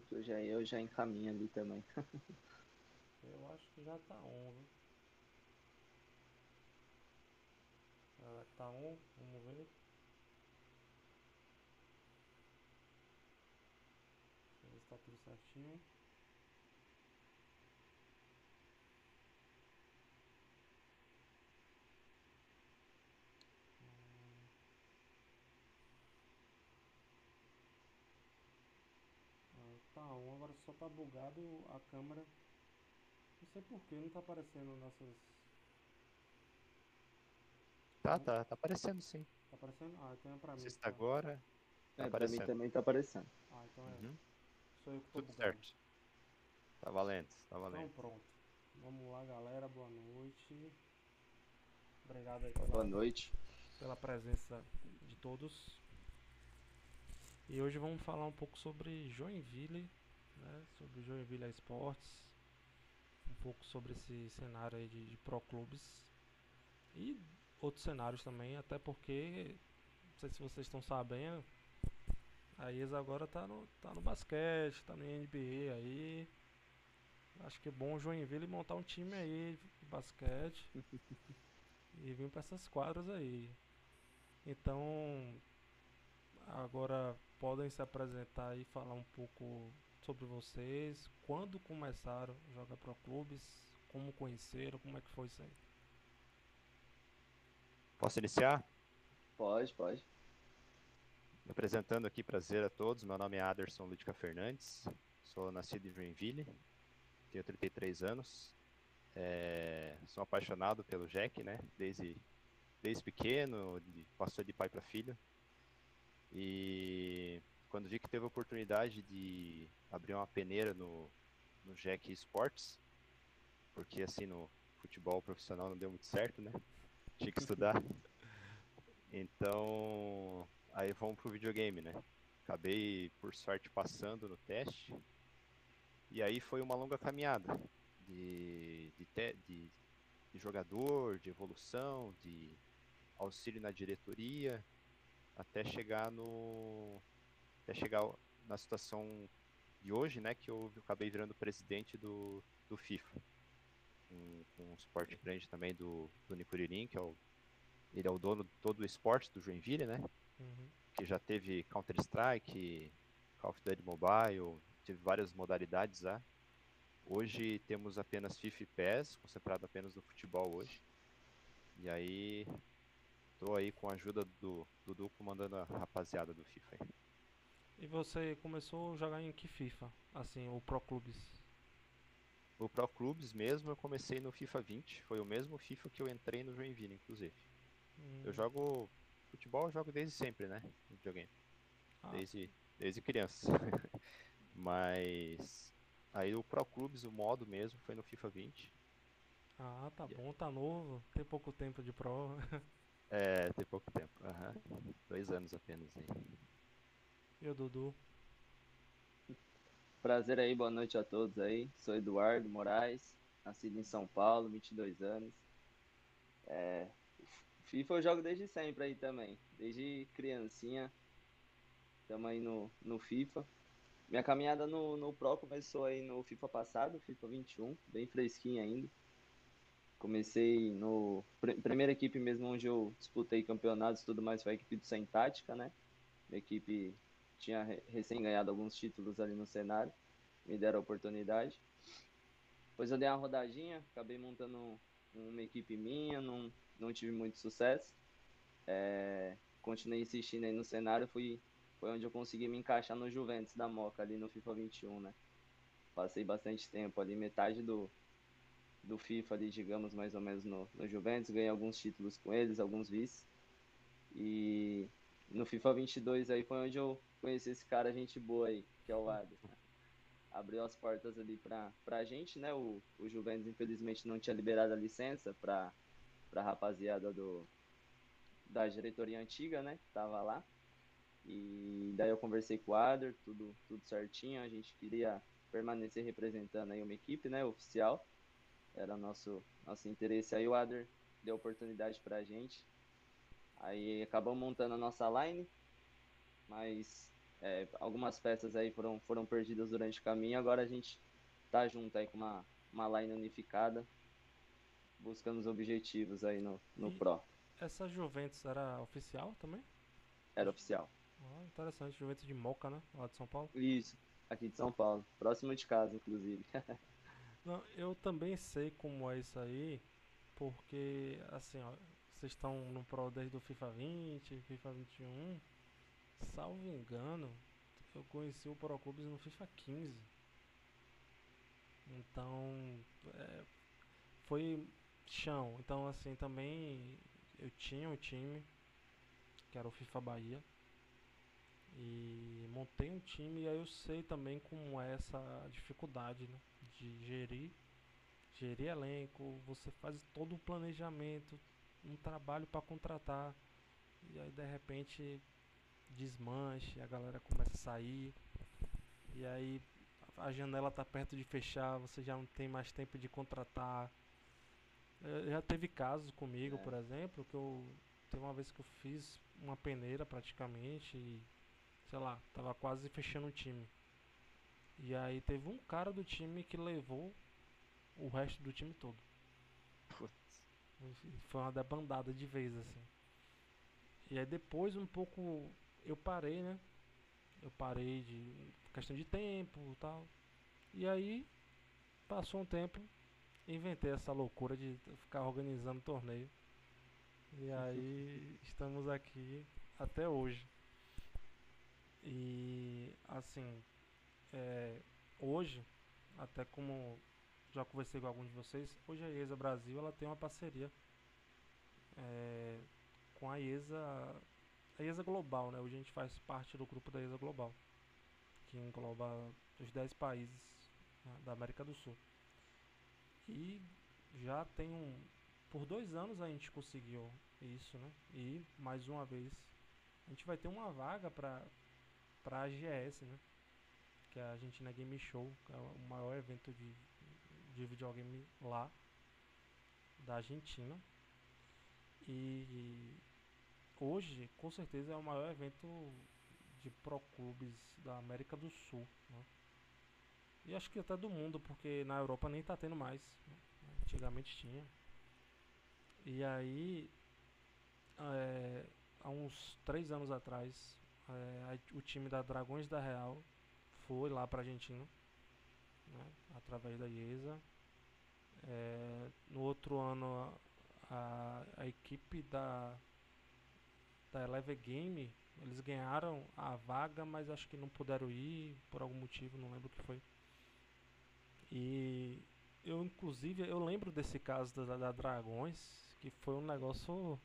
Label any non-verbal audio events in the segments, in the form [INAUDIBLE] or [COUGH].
que eu já, eu já encaminho ali também. [LAUGHS] eu acho que já tá on, viu? Ah, tá on, vamos ver. Ver se tá tudo certinho. Tá on, agora só tá bugado a câmera. Não sei porquê, não tá aparecendo nessas. Tá, tá, tá aparecendo sim. Tá aparecendo? Ah, então é pra mim. Se está agora. Tá é, aparecendo. pra mim também tá aparecendo. Ah, então é. Uhum. Sou eu que tô Tudo bugado. certo. Tá valendo, tá valendo. Então pronto. Vamos lá, galera. Boa noite. Obrigado aí pela, Boa noite. pela presença de todos. E hoje vamos falar um pouco sobre Joinville, né, sobre Joinville Esportes, um pouco sobre esse cenário aí de, de pro clubes e outros cenários também, até porque, não sei se vocês estão sabendo, a IES agora tá no, tá no basquete, tá no NBA aí. Acho que é bom o Joinville montar um time aí de basquete [LAUGHS] e vir para essas quadras aí. Então, agora podem se apresentar e falar um pouco sobre vocês, quando começaram a jogar pro clubes, como conheceram, como é que foi isso aí? Posso iniciar? Pode, pode. Me apresentando aqui, prazer a todos. Meu nome é Aderson Ludica Fernandes, sou nascido em Joinville, tenho 33 anos, é, sou apaixonado pelo Jack, né? Desde, desde pequeno, passou de pai para filho. E quando vi que teve a oportunidade de abrir uma peneira no, no Jack Sports, porque assim no futebol profissional não deu muito certo, né? Tinha que estudar. [LAUGHS] Então, aí vamos pro videogame, né? Acabei, por sorte, passando no teste. E aí foi uma longa caminhada de, de, te, de, de jogador, de evolução, de auxílio na diretoria, até chegar no até chegar na situação de hoje, né, que eu acabei virando presidente do, do FIFA. Um, um suporte grande também do, do Nicuririm, que é o ele é o dono de todo o esporte do Joinville, né? Uhum. Que já teve Counter-Strike, Call of Duty Mobile, teve várias modalidades lá. Hoje temos apenas FIFA e PES, concentrado apenas no futebol hoje. E aí Tô aí com a ajuda do Dudu comandando a rapaziada do FIFA aí. E você começou a jogar em que FIFA? Assim, o Pro Clubes? O Pro Clubes mesmo eu comecei no FIFA 20. Foi o mesmo FIFA que eu entrei no Joinville, inclusive. Hum. Eu jogo futebol, eu jogo desde sempre, né? Videogame. Ah. Desde, desde criança. [LAUGHS] Mas aí o Pro Clubes, o modo mesmo, foi no FIFA 20. Ah, tá bom, tá novo. Tem pouco tempo de Pro. [LAUGHS] É, tem pouco tempo. Uhum. Dois anos apenas aí. E o Dudu? Prazer aí, boa noite a todos aí. Sou Eduardo Moraes, nascido em São Paulo, 22 anos. É, FIFA eu jogo desde sempre aí também, desde criancinha. Estamos aí no, no FIFA. Minha caminhada no, no Pro começou aí no FIFA passado, FIFA 21, bem fresquinho ainda. Comecei no primeira equipe mesmo onde eu disputei campeonatos e tudo mais foi a equipe do Sem Tática, né? Minha equipe tinha recém ganhado alguns títulos ali no cenário, me deram a oportunidade. Depois eu dei uma rodadinha, acabei montando uma equipe minha, não, não tive muito sucesso. É, continuei insistindo aí no cenário, fui, foi onde eu consegui me encaixar no Juventus da Moca ali no FIFA 21, né? Passei bastante tempo ali, metade do, do FIFA ali, digamos, mais ou menos no, no Juventus, ganhei alguns títulos com eles, alguns vice. E no FIFA 22 aí foi onde eu conheci esse cara, gente boa aí, que é o Ado. Abriu as portas ali pra, pra gente, né? O, o Juventus, infelizmente, não tinha liberado a licença pra, pra rapaziada do, da diretoria antiga, né? Que tava lá. E daí eu conversei com o Ader, tudo, tudo certinho. A gente queria permanecer representando aí uma equipe, né? Oficial. Era nosso, nosso interesse. Aí o Adler deu oportunidade pra gente. Aí acabamos montando a nossa line, mas É, algumas peças aí foram, foram perdidas durante o caminho, agora a gente tá junto aí com uma, uma line unificada, buscando os objetivos aí no, no E- Pro. Essa Juventus era oficial também? Era oficial. Ah, interessante, Juventus de Moca, né? Lá de São Paulo. Isso, aqui de São Paulo, próximo de casa, inclusive. [LAUGHS] Não, eu também sei como é isso aí, porque assim, ó, vocês estão no Pro desde o FIFA 20, FIFA 21. Salvo engano, eu conheci o Pro Clubes no FIFA 15. Então, é, foi chão. Então, assim, também eu tinha um time, que era o FIFA Bahia. E montei um time e aí eu sei também como é essa dificuldade, né? De gerir, gerir elenco, você faz todo o planejamento, um trabalho para contratar e aí de repente desmanche, a galera começa a sair e aí a janela tá perto de fechar, você já não tem mais tempo de contratar. Já teve casos comigo, É. por exemplo, que eu teve uma vez que eu fiz uma peneira praticamente e sei lá, tava quase fechando o time. E aí teve um cara do time que levou o resto do time todo. Foi uma debandada de vez, assim. E aí depois um pouco eu parei, né? Eu parei de questão de tempo e tal. E aí passou um tempo, inventei essa loucura de ficar organizando torneio. E [LAUGHS] aí estamos aqui até hoje. E assim, é, hoje, até como já conversei com alguns de vocês, hoje a IESA Brasil ela tem uma parceria é, com a IESA, a IESA Global, né? Hoje a gente faz parte do grupo da IESA Global, que engloba os 10 países né, da América do Sul. E já tem um. Por dois anos a gente conseguiu isso, né? E mais uma vez a gente vai ter uma vaga para a AGS, né? Que é a Argentina Game Show, que é o maior evento de, de videogame lá da Argentina. E hoje, com certeza, é o maior evento de pro clubes da América do Sul. né? E acho que até do mundo, porque na Europa nem tá tendo mais. né? Antigamente tinha. E aí, é, há uns três anos atrás, é, o time da Dragões da Real foi lá pra Argentina, né, através da IESA. É, no outro ano, a, a equipe da, da Eleve Game, eles ganharam a vaga, mas acho que não puderam ir por algum motivo, não lembro o que foi. E eu, inclusive, eu lembro desse caso da, da Dragões, que foi um negócio,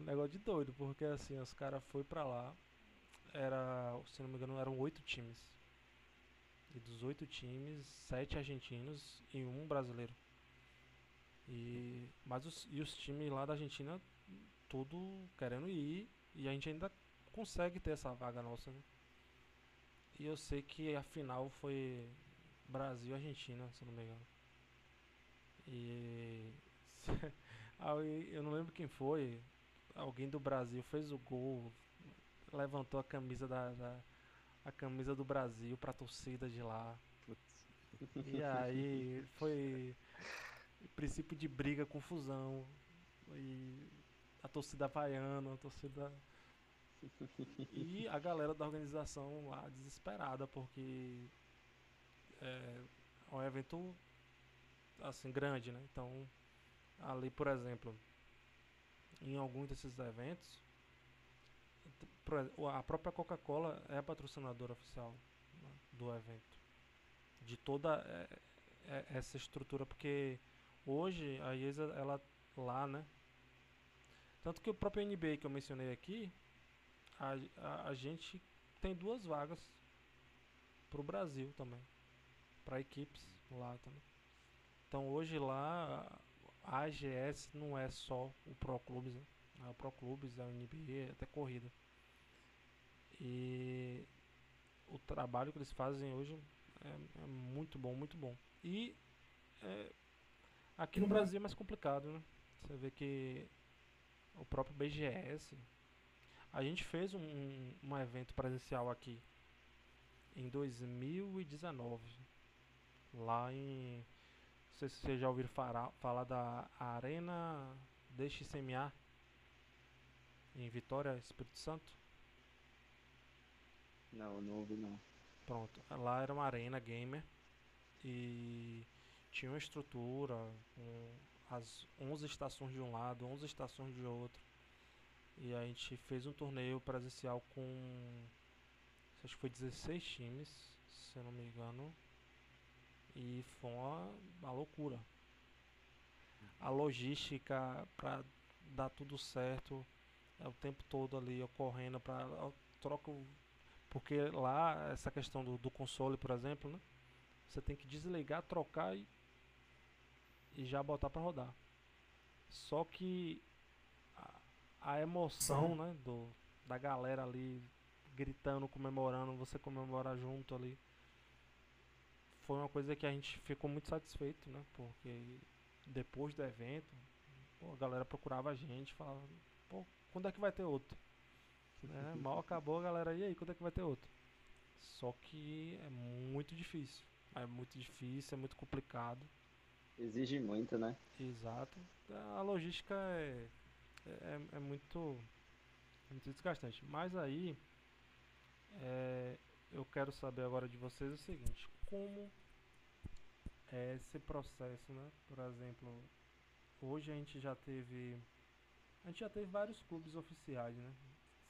um negócio de doido, porque assim, os caras foram pra lá, era, se não me engano, eram oito times. E dos oito times, sete argentinos e um brasileiro. E, mas os, e os times lá da Argentina, tudo querendo ir, e a gente ainda consegue ter essa vaga nossa, né? E eu sei que a final foi Brasil e Argentina, se não me engano. E [LAUGHS] eu não lembro quem foi. Alguém do Brasil fez o gol, levantou a camisa da, da- a camisa do Brasil pra torcida de lá. Putz. E aí foi princípio de briga, confusão. E a torcida vaiando, a torcida. E a galera da organização lá desesperada, porque é um evento assim grande, né? Então, ali, por exemplo, em alguns desses eventos, a própria Coca-Cola é a patrocinadora oficial né, do evento, de toda eh, eh, essa estrutura, porque hoje a IESA, ela lá, né? Tanto que o próprio NBA que eu mencionei aqui, a, a, a gente tem duas vagas pro Brasil também, para equipes lá também. Então hoje lá a AGS não é só o Pro Clubes, né? É o Pro Clubes, é o NBA, até corrida. E o trabalho que eles fazem hoje é, é muito bom, muito bom. E é, aqui no Brasil é mais complicado, né? Você vê que o próprio BGS. A gente fez um, um evento presencial aqui em 2019. Lá em. Não sei se vocês já ouviram falar, falar da Arena DXMA em Vitória, Espírito Santo. Não, não ouvi não. Pronto, lá era uma arena gamer e tinha uma estrutura, um, as 11 estações de um lado, 11 estações de outro. E a gente fez um torneio presencial com acho que foi 16 times, se eu não me engano. E foi uma, uma loucura. A logística para dar tudo certo é o tempo todo ali ocorrendo para troca porque lá essa questão do, do console, por exemplo, né? Você tem que desligar, trocar e, e já botar para rodar. Só que a, a emoção, né, do, da galera ali gritando, comemorando, você comemorar junto ali. Foi uma coisa que a gente ficou muito satisfeito, né? Porque depois do evento, pô, a galera procurava a gente, falava, pô, quando é que vai ter outro? Né? Mal acabou a galera, e aí, quando é que vai ter outro? Só que é muito difícil. É muito difícil, é muito complicado. Exige muito, né? Exato. A logística é, é, é muito, muito desgastante. Mas aí, é, eu quero saber agora de vocês o seguinte: como é esse processo, né? Por exemplo, hoje a gente já teve. A gente já teve vários clubes oficiais, né?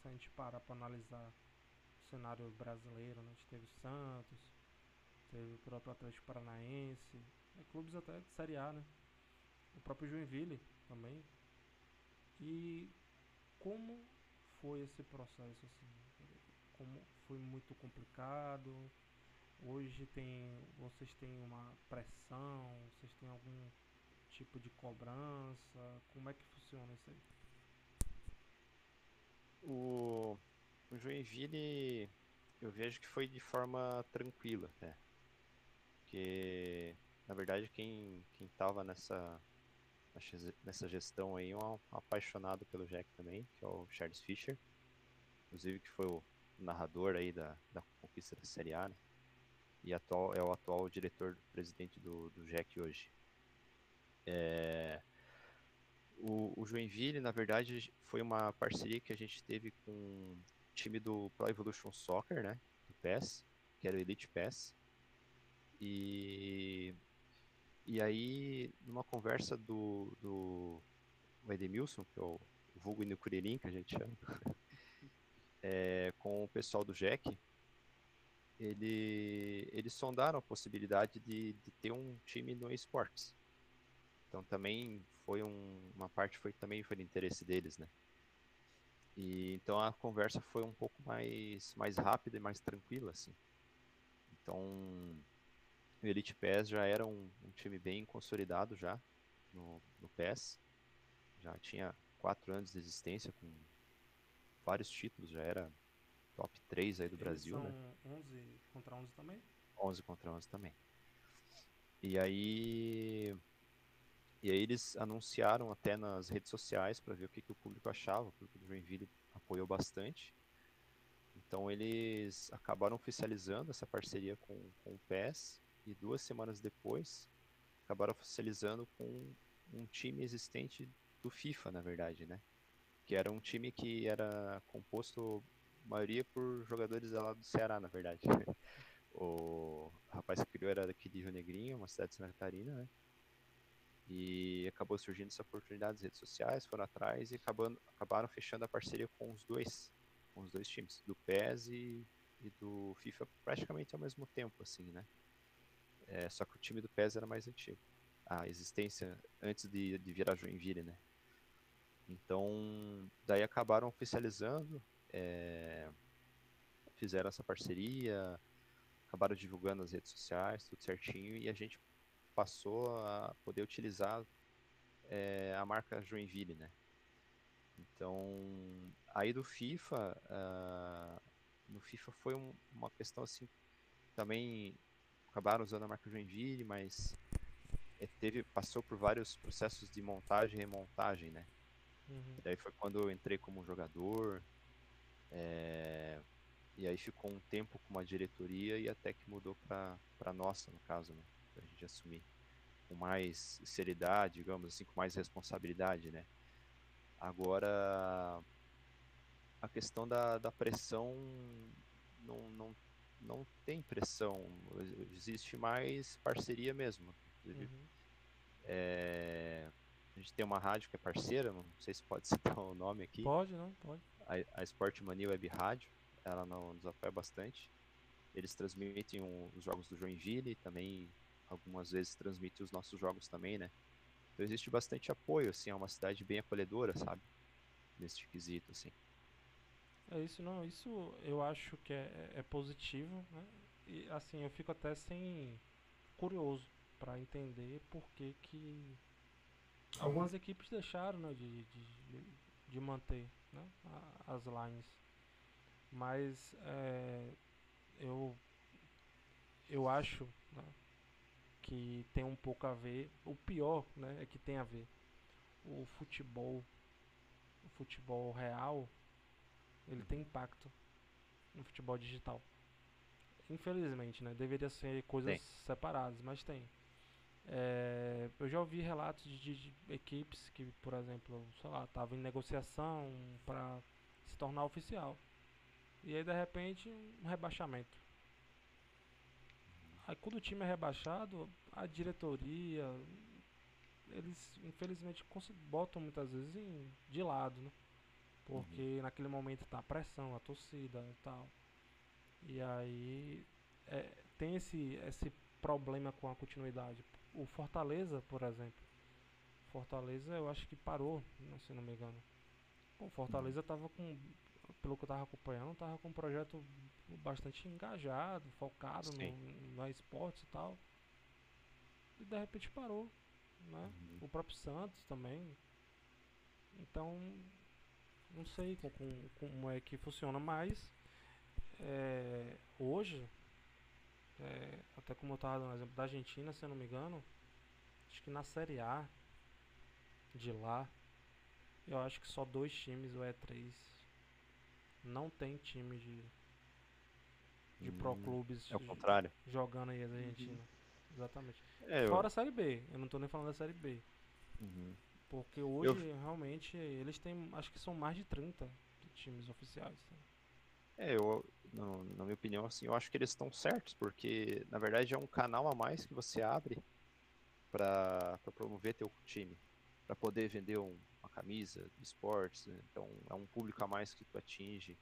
Se a gente parar para analisar o cenário brasileiro, né? a gente teve Santos, teve o próprio Atlético Paranaense, né? clubes até de Série A, né? O próprio Joinville também. E como foi esse processo assim? Como foi muito complicado? Hoje tem, vocês têm uma pressão? Vocês têm algum tipo de cobrança? Como é que funciona isso aí? O, o Joinville eu vejo que foi de forma tranquila até. Porque na verdade quem, quem tava nessa, nessa gestão aí é um apaixonado pelo Jack também, que é o Charles Fischer. Inclusive que foi o narrador aí da, da conquista da Série A, né? E atual, é o atual diretor presidente do, do Jack hoje. É, o, o, Joinville, na verdade, foi uma parceria que a gente teve com o time do Pro Evolution Soccer, né? Do PES, que era o Elite PES. E, e aí, numa conversa do, do Edemilson, que é o vulgo Inukurelim, que a gente chama, [LAUGHS] é, com o pessoal do Jack, ele, eles sondaram a possibilidade de, de ter um time no esportes. Então também foi um, uma parte foi também foi de interesse deles, né? E então a conversa foi um pouco mais mais rápida e mais tranquila, assim. Então o Elite PES já era um, um time bem consolidado já no, no PES, já tinha quatro anos de existência com vários títulos, já era top 3 aí do Eles Brasil, são né? 11 contra 11 também? 11 contra 11 também. E aí e aí eles anunciaram até nas redes sociais para ver o que, que o público achava, o público do Joinville apoiou bastante. Então eles acabaram oficializando essa parceria com, com o PES e duas semanas depois acabaram oficializando com um time existente do FIFA, na verdade, né? Que era um time que era composto, maioria por jogadores lá do Ceará, na verdade. [LAUGHS] o rapaz que criou era daqui de Rio Negrinho, uma cidade de Santa Catarina, né? E acabou surgindo essa oportunidade nas redes sociais, foram atrás e acabando, acabaram fechando a parceria com os dois, com os dois times, do PES e, e do FIFA praticamente ao mesmo tempo, assim, né? É, só que o time do PES era mais antigo. A existência antes de, de virar Joinville, né? Então, daí acabaram oficializando, é, fizeram essa parceria, acabaram divulgando nas redes sociais, tudo certinho, e a gente passou a poder utilizar é, a marca Joinville, né? Então, aí do FIFA, uh, no FIFA foi um, uma questão assim, também acabaram usando a marca Joinville, mas é, teve, passou por vários processos de montagem e remontagem, né? Uhum. Daí foi quando eu entrei como jogador, é, E aí ficou um tempo com uma diretoria e até que mudou para a nossa, no caso, né? Pra gente assumir com mais seriedade, digamos assim, com mais responsabilidade, né? Agora, a questão da, da pressão não, não, não tem pressão, existe mais parceria mesmo. Uhum. É, a gente tem uma rádio que é parceira, não sei se pode [LAUGHS] citar o nome aqui. Pode, não? Pode. A, a Sport Mania Web Rádio, ela nos apoia bastante. Eles transmitem um, os jogos do Joinville também algumas vezes transmitem os nossos jogos também, né? Então existe bastante apoio, assim, é uma cidade bem acolhedora, sabe? Nesse quesito, assim. É isso, não, isso eu acho que é, é positivo, né? E assim, eu fico até sem curioso para entender por que que algumas equipes deixaram, né, de, de, de manter, né, as lines. Mas é, eu eu acho né, que tem um pouco a ver. O pior, né, é que tem a ver. O futebol, o futebol real, ele tem impacto no futebol digital. Infelizmente, né? Deveria ser coisas tem. separadas, mas tem. É, eu já ouvi relatos de, de, equipes que, por exemplo, sei lá, estavam em negociação para se tornar oficial. E aí, de repente, um rebaixamento. Aí, quando o time é rebaixado, a diretoria, eles infelizmente botam muitas vezes em, de lado, né? Porque uhum. naquele momento tá a pressão, a torcida e tal. E aí é, tem esse, esse problema com a continuidade. O Fortaleza, por exemplo. Fortaleza eu acho que parou, se não me engano. O Fortaleza uhum. tava com, pelo que eu tava acompanhando, tava com um projeto bastante engajado, focado no, na esportes e tal. E de repente parou. Né? Uhum. O próprio Santos também. Então não sei com, com, como é que funciona, mas é, hoje, é, até como eu estava dando exemplo da Argentina, se eu não me engano, acho que na Série A de lá, eu acho que só dois times, o E3, não tem time de, de hum, pro clubes é o contrário. jogando aí a Argentina. Uhum. Exatamente. É, Fora eu... a Série B, eu não estou nem falando da Série B. Uhum. Porque hoje, eu... realmente, eles têm, acho que são mais de 30 times oficiais. É, eu, no, na minha opinião, assim, eu acho que eles estão certos, porque, na verdade, é um canal a mais que você abre para promover teu time, para poder vender um, camisa de esportes, né? então é um público a mais que tu atinge.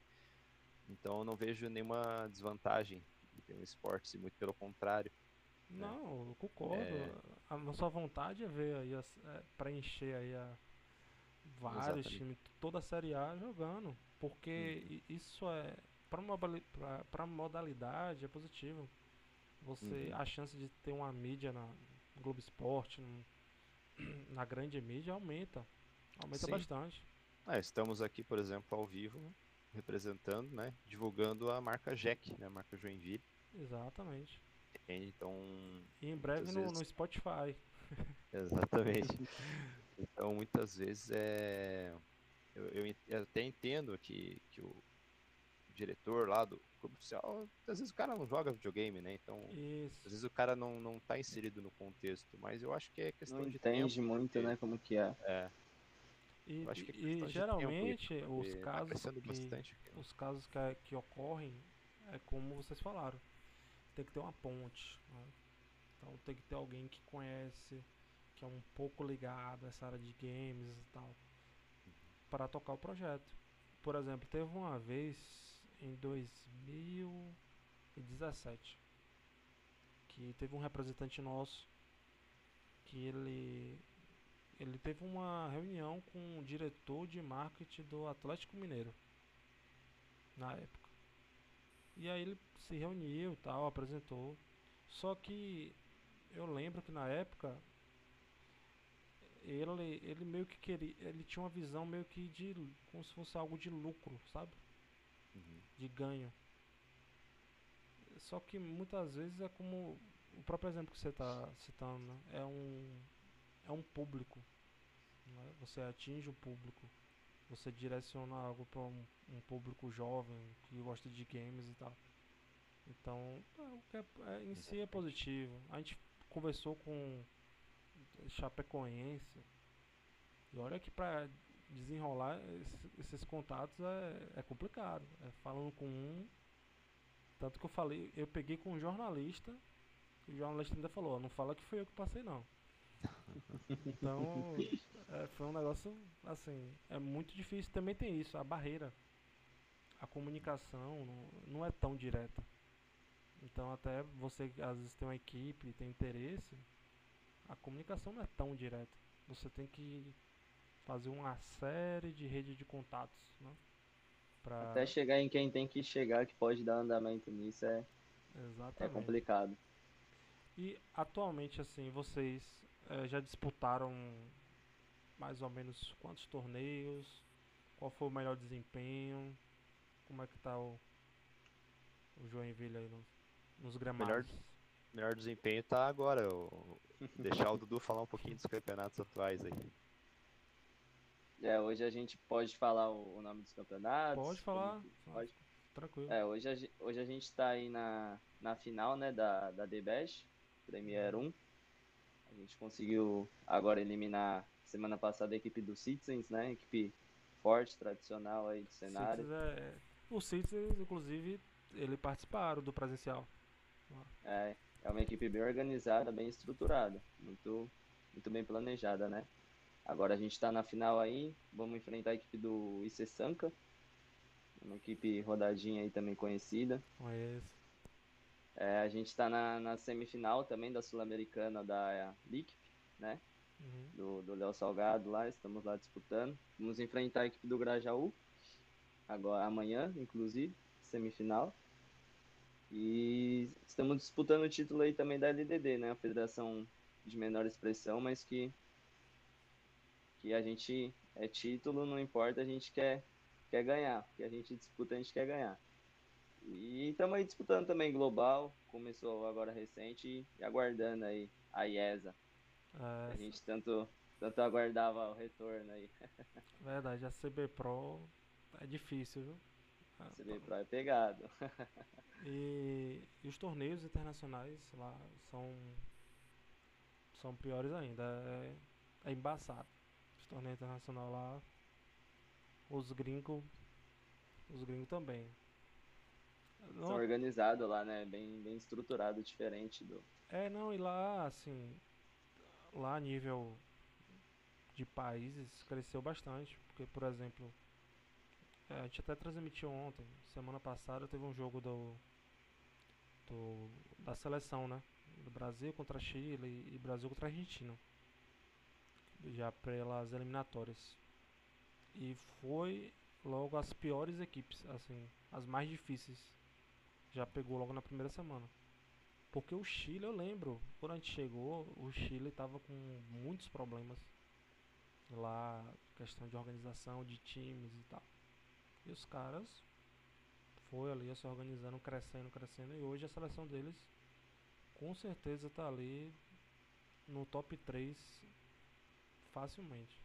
Então eu não vejo nenhuma desvantagem de ter um esportes, e muito pelo contrário. Né? Não, eu concordo. É... A nossa vontade é ver aí, é, preencher aí a vários times, toda a Série A jogando. Porque uhum. isso é. Para modalidade é positivo. Você. Uhum. A chance de ter uma mídia na Globo Esporte, [CLEARS THROAT] na grande mídia, aumenta. Aumenta Sim. bastante. Ah, estamos aqui, por exemplo, ao vivo, representando, né? Divulgando a marca Jack, né? A marca Joinville. Exatamente. Então. E em breve no, vezes... no Spotify. [LAUGHS] [LAUGHS] Exatamente. então muitas vezes é. Eu, eu, eu, até entendo que, que o diretor lá do clube oficial, às vezes o cara não joga videogame, né? Então, Isso. às vezes o cara não, não tá inserido no contexto, mas eu acho que é questão não de entende tempo, muito, porque... né, como que é. É. E, é e geralmente os tá casos tá que, bastante, os casos que, que ocorrem é como vocês falaram tem que ter uma ponte. Né? Então tem que ter alguém que conhece, que é um pouco ligado a essa área de games e tal, para tocar o projeto. Por exemplo, teve uma vez em 2017 que teve um representante nosso que ele ele teve uma reunião com o diretor de marketing do Atlético Mineiro na época. E aí ele se reuniu tal, apresentou. Só que eu lembro que na época ele, ele meio que queria. Ele tinha uma visão meio que de. como se fosse algo de lucro, sabe? Uhum. De ganho. Só que muitas vezes é como o próprio exemplo que você está citando, né? é um é um público. Né? Você atinge o público. você direciona algo para um, um, público jovem que gosta de games e tal. Então, é, é, em si é positivo. A gente conversou com Chapecoense e olha que para desenrolar esses, esses contatos é, é, complicado. É falando com um, tanto que eu falei, eu peguei com um jornalista e o jornalista ainda falou, não fala que foi eu que passei não. Então, [LAUGHS] é, foi um negócio, assim, é muito difícil. Também tem isso, a barreira. A comunicação não, não é tão direta. Então, até você, às vezes, tem uma equipe, tem interesse, a comunicação não é tão direta. Você tem que fazer uma série de rede de contatos, né? Pra... Até chegar em quem tem que chegar, que pode dar andamento nisso, é, é complicado. E atualmente, assim, vocês é, já disputaram mais ou menos quantos torneios? Qual foi o melhor desempenho? Como é que tá o, o Joinville aí nos, nos gramados? Melhor, melhor desempenho tá agora. Eu, deixar o Dudu falar um pouquinho dos campeonatos atuais aí. É, hoje a gente pode falar o, o nome dos campeonatos. Pode falar. Pode. Tranquilo. É, hoje a, hoje a gente está aí na, na final, né, da, da The Best, Premier 1. A gente conseguiu agora eliminar semana passada a equipe do Citizens, né? Equipe forte, tradicional aí do cenário. Citizens é... O Citizens, inclusive, ele participaram do presencial. É, é uma equipe bem organizada, bem estruturada, muito, muito bem planejada, né? Agora a gente está na final aí, vamos enfrentar a equipe do IC Sanka, uma equipe rodadinha aí também conhecida. Conheço. É, a gente está na, na, semifinal também da Sul-Americana da LIC, né? Uhum. Do Léo Salgado lá, estamos lá disputando. Vamos enfrentar a equipe do Grajaú, agora amanhã, inclusive, semifinal. E estamos disputando o título aí também da LDD, né? A Federação de Menor Expressão, mas que, que a gente é título, não importa, a gente quer, quer ganhar. Porque a gente disputa, a gente quer ganhar. E estamos aí disputando também global, começou agora recente e aguardando aí a IESA. É, a gente tanto, tanto aguardava o retorno aí. [LAUGHS] Verdade, a CB Pro é difícil, viu? A CB Pro é pegado. [LAUGHS] E, e, os torneios internacionais lá são são piores ainda. É, é embaçado. Os torneios internacionais lá, os gringos, os gringos também. São organizados lá, né? Bem, bem estruturado, diferente do. É, não, e lá, assim, lá a nível de países cresceu bastante. Porque, por exemplo, é, a gente até transmitiu ontem, semana passada teve um jogo do, do da seleção, né? Do Brasil contra Chile e Brasil contra Argentina. Já pelas eliminatórias. E foi logo as piores equipes, assim, as mais difíceis já pegou logo na primeira semana. Porque o Chile, eu lembro, quando a gente chegou, o Chile estava com muitos problemas lá, questão de organização de times e tal. E os caras foi ali se organizando, crescendo, crescendo, e hoje a seleção deles com certeza está ali no top 3 facilmente.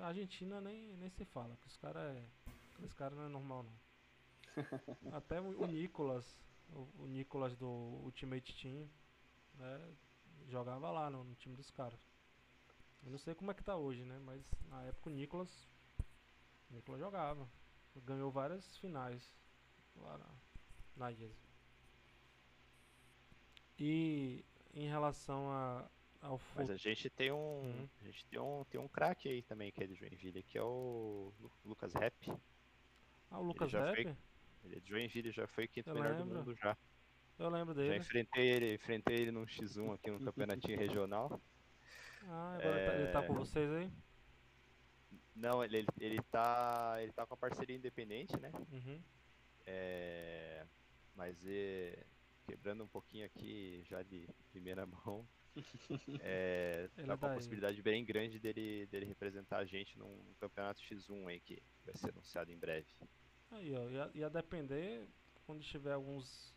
A Argentina nem, nem se fala, que os caras é. Esse cara não é normal não. [LAUGHS] Até o, Nicolas, o, o, Nicolas do Ultimate Team, né, jogava lá no, no, time dos caras. Eu não sei como é que tá hoje, né? Mas na época o Nicolas, o Nicolas jogava. Ganhou várias finais lá na, na IES. E em relação a, ao Mas a gente tem um. Uhum. A gente tem um, tem um craque aí também que é de Joinville, que é o Lucas Rap. Ah, o Lucas Rap? Ele é de Joinville, já foi quinto eu melhor lembro. do mundo já. Eu lembro dele. Já enfrentei ele, enfrentei ele num X1 aqui no campeonatinho [LAUGHS] regional. Ah, agora é... ele tá com vocês aí? Não, ele, ele, tá, ele tá com a parceria independente, né? Uhum. É, mas é, quebrando um pouquinho aqui já de primeira [LAUGHS] mão, é, [LAUGHS] tá com uma possibilidade bem grande dele, dele representar a gente num campeonato X1 aí que vai ser anunciado em breve. Aí, ó, ia, ia depender quando tiver alguns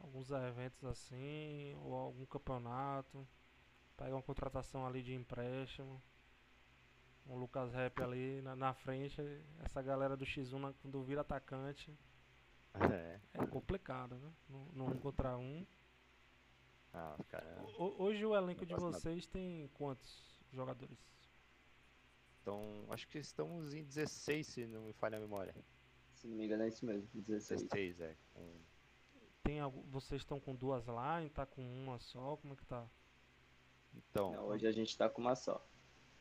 alguns eventos assim, ou algum campeonato, pegar uma contratação ali de empréstimo. um Lucas Rap ali na, na frente, essa galera do X1 na- quando vira atacante É. é complicado, né? No, no um contra um. Ah, cara. Ho- Hoje o elenco de Não faço nada. vocês tem quantos jogadores? Então, acho que estamos em 16, se não me falha a memória. Se não me engano, é isso mesmo, 16. 16, é. Com... Tem algu- vocês estão com duas line, tá com uma só, como é que tá? Então, Não, hoje a gente tá com uma só.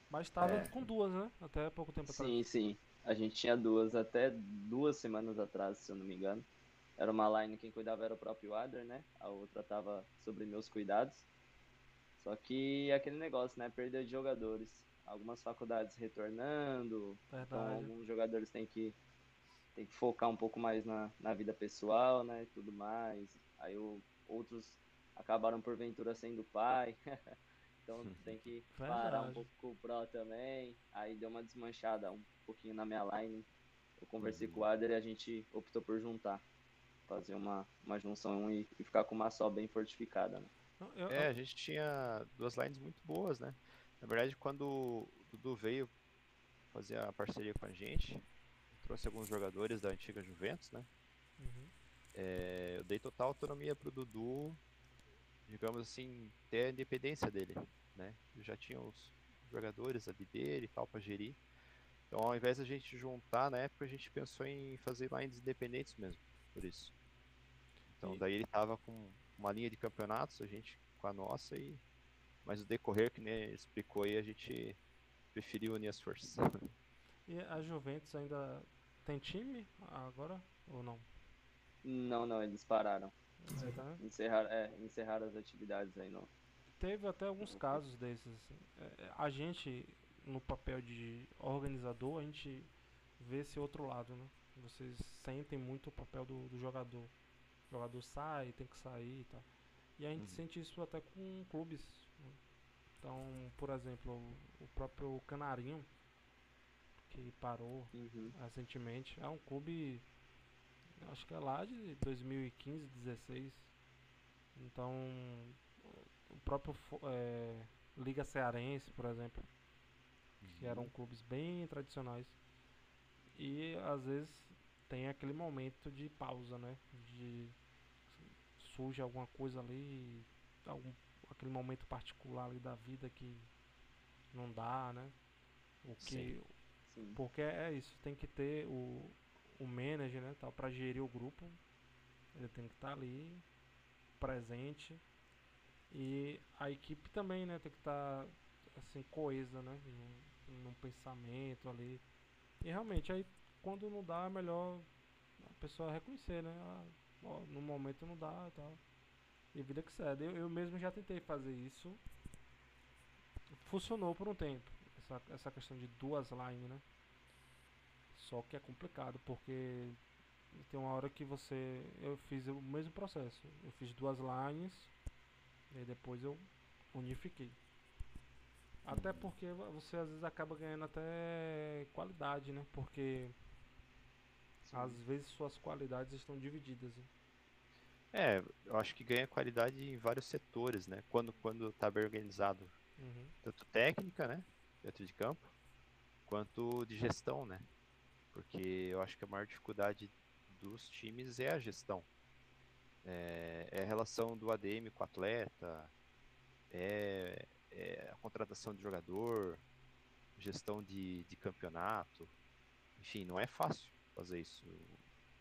Mas tava É. com duas, né? Até pouco tempo atrás. Sim, sim. A gente tinha duas até duas semanas atrás, se eu não me engano. Era uma line, quem cuidava era o próprio Adler, né? A outra tava sobre meus cuidados. Só que é aquele negócio, né? Perda de jogadores. Algumas faculdades retornando, então Verdade. alguns jogadores têm que, têm que focar um pouco mais na, na vida pessoal, né? e Tudo mais. Aí o- outros acabaram porventura sendo pai. [LAUGHS] então tem que parar um pouco com o Pro também. Aí deu uma desmanchada um pouquinho na minha line. Eu conversei Uhum. com o Ader e a gente optou por juntar. Fazer uma, uma junção e, e ficar com uma só bem fortificada, né? Eu- É, a gente tinha duas lines muito boas, né? Na verdade, quando o Dudu veio fazer a parceria com a gente, trouxe alguns jogadores da antiga Juventus, né? Uhum. É, eu dei total autonomia pro Dudu, digamos assim, ter a independência dele, né? Eu já tinha os jogadores ali dele e tal pra gerir. Então, ao invés da gente juntar, na época a gente pensou em fazer lines independentes mesmo, por isso. Então, E- daí ele tava com uma linha de campeonatos, a gente com a nossa e mas o decorrer que nem explicou aí, a gente preferiu unir as forças. E a Juventus ainda tem time agora ou não? Não, não, eles pararam. Tá- Encerraram, é, encerraram as atividades aí no. Teve até alguns casos desses. assim. É, é, A gente, no papel de organizador, a gente vê esse outro lado, né? Vocês sentem muito o papel do, do jogador. O jogador sai, tem que sair e tal. E a gente Uhum. sente isso até com clubes. né? Então, por exemplo, o próprio Canarinho, que parou Uhum. recentemente. É um clube, acho que é lá de 2015, 16. Então, o próprio é, Liga Cearense, por exemplo, que eram clubes bem tradicionais. E às vezes tem aquele momento de pausa, né? De surge alguma coisa ali, algum, aquele momento particular ali da vida que não dá, né? O que Sim. Sim. porque é isso, tem que ter o, o manager, né, tal, para gerir o grupo. Ele tem que estar ali presente e a equipe também, né, tem que estar assim coesa, né, num, num pensamento ali. E realmente aí quando não dá é melhor a pessoa reconhecer, né? Ah, ó, no momento não dá e tal. E vida que segue. Eu, eu mesmo já tentei fazer isso. Funcionou por um tempo. Essa, essa questão de duas lines, né? Só que é complicado, porque tem uma hora que você. Eu fiz o mesmo processo. Eu fiz duas lines e depois eu unifiquei. Até porque vo- você às vezes acaba ganhando até qualidade, né? Porque às vezes suas qualidades estão divididas. né? É, eu acho que ganha qualidade em vários setores, né? Quando, quando tá bem organizado, Uhum. tanto técnica, né? Dentro de campo, quanto de gestão, né? Porque eu acho que a maior dificuldade dos times é a gestão. É, é a relação do ADM com o atleta, é, é a contratação de jogador, gestão de, de campeonato. Enfim, não é fácil fazer isso.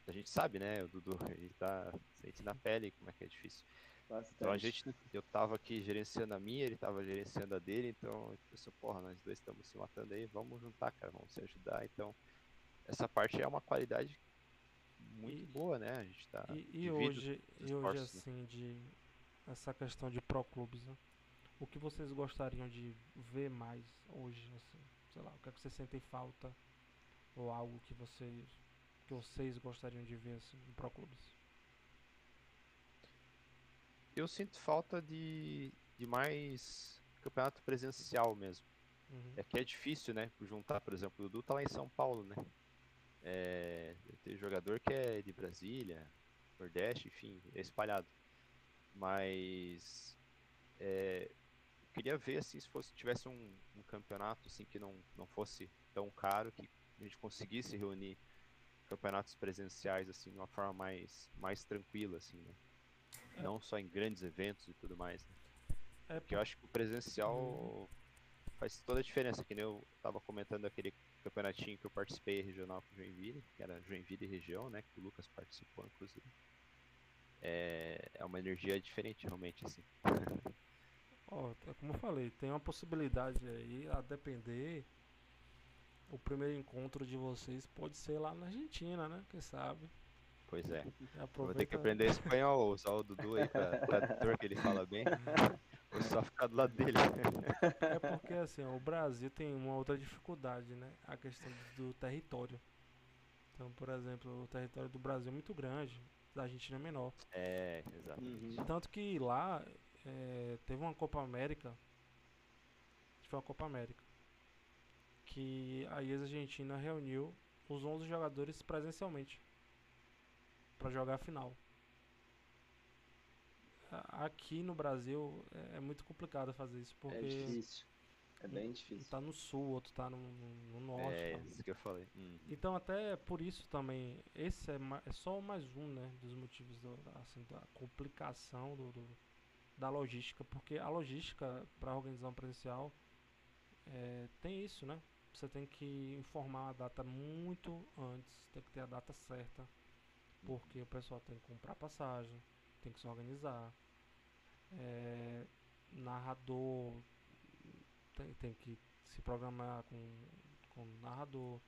A gente sabe, né? O Dudu, ele tá sente na pele como é que é difícil. Bastante. Então a gente, eu tava aqui gerenciando a minha, ele tava gerenciando a dele, então eu pensei, porra, nós dois estamos se matando aí, vamos juntar, cara, vamos se ajudar. Então, essa parte é uma qualidade muito E- boa, né? A gente tá. E, e hoje, e hoje né? assim, de essa questão de pro clubes, né? O que vocês gostariam de ver mais hoje, assim? Sei lá, o que é que vocês sentem falta? Ou algo que vocês que vocês gostariam de ver assim, em pro clubes? Eu sinto falta de, de mais campeonato presencial mesmo. Uhum. É que é difícil, né? Juntar, por exemplo, o Dudu tá lá em São Paulo, né? É, tem jogador que é de Brasília, Nordeste, enfim, é espalhado. Mas é, queria ver assim se fosse tivesse um, um campeonato assim que não, não fosse tão caro que a gente conseguisse reunir campeonatos presenciais assim de uma forma mais mais tranquila assim né? Não só em grandes eventos e tudo mais né? é porque eu acho que o presencial faz toda a diferença que nem eu tava comentando aquele campeonatinho que eu participei regional com Joinville que era Joinville região né que o Lucas participou inclusive é, é uma energia diferente realmente assim [LAUGHS] Ó, oh, como eu falei, tem uma possibilidade aí a depender o primeiro encontro de vocês pode ser lá na Argentina, né? Quem sabe? Pois é. [LAUGHS] Aproveita... Vou ter que aprender espanhol, usar o Dudu aí pra [LAUGHS] tradutor que ele fala bem. [LAUGHS] Vou só ficar do lado dele. É porque assim, o Brasil tem uma outra dificuldade, né? A questão do território. Então, por exemplo, o território do Brasil é muito grande, da Argentina é menor. É, exatamente. Uhum. Tanto que lá é, teve uma Copa América. Foi uma Copa América que a IES Argentina reuniu os 11 jogadores presencialmente para jogar a final. Aqui no Brasil é, é muito complicado fazer isso porque é difícil. É bem difícil. Um tá no sul, outro tá no, no, no norte. É, isso que eu falei. Hum. Então até por isso também, esse é, é só mais um, né, dos motivos do, assim, da complicação do, do da logística, porque a logística para organizar um presencial é, tem isso, né? você tem que informar a data muito antes, tem que ter a data certa, porque o pessoal tem que comprar passagem, tem que se organizar. É, narrador tem, tem que se programar com, com narrador.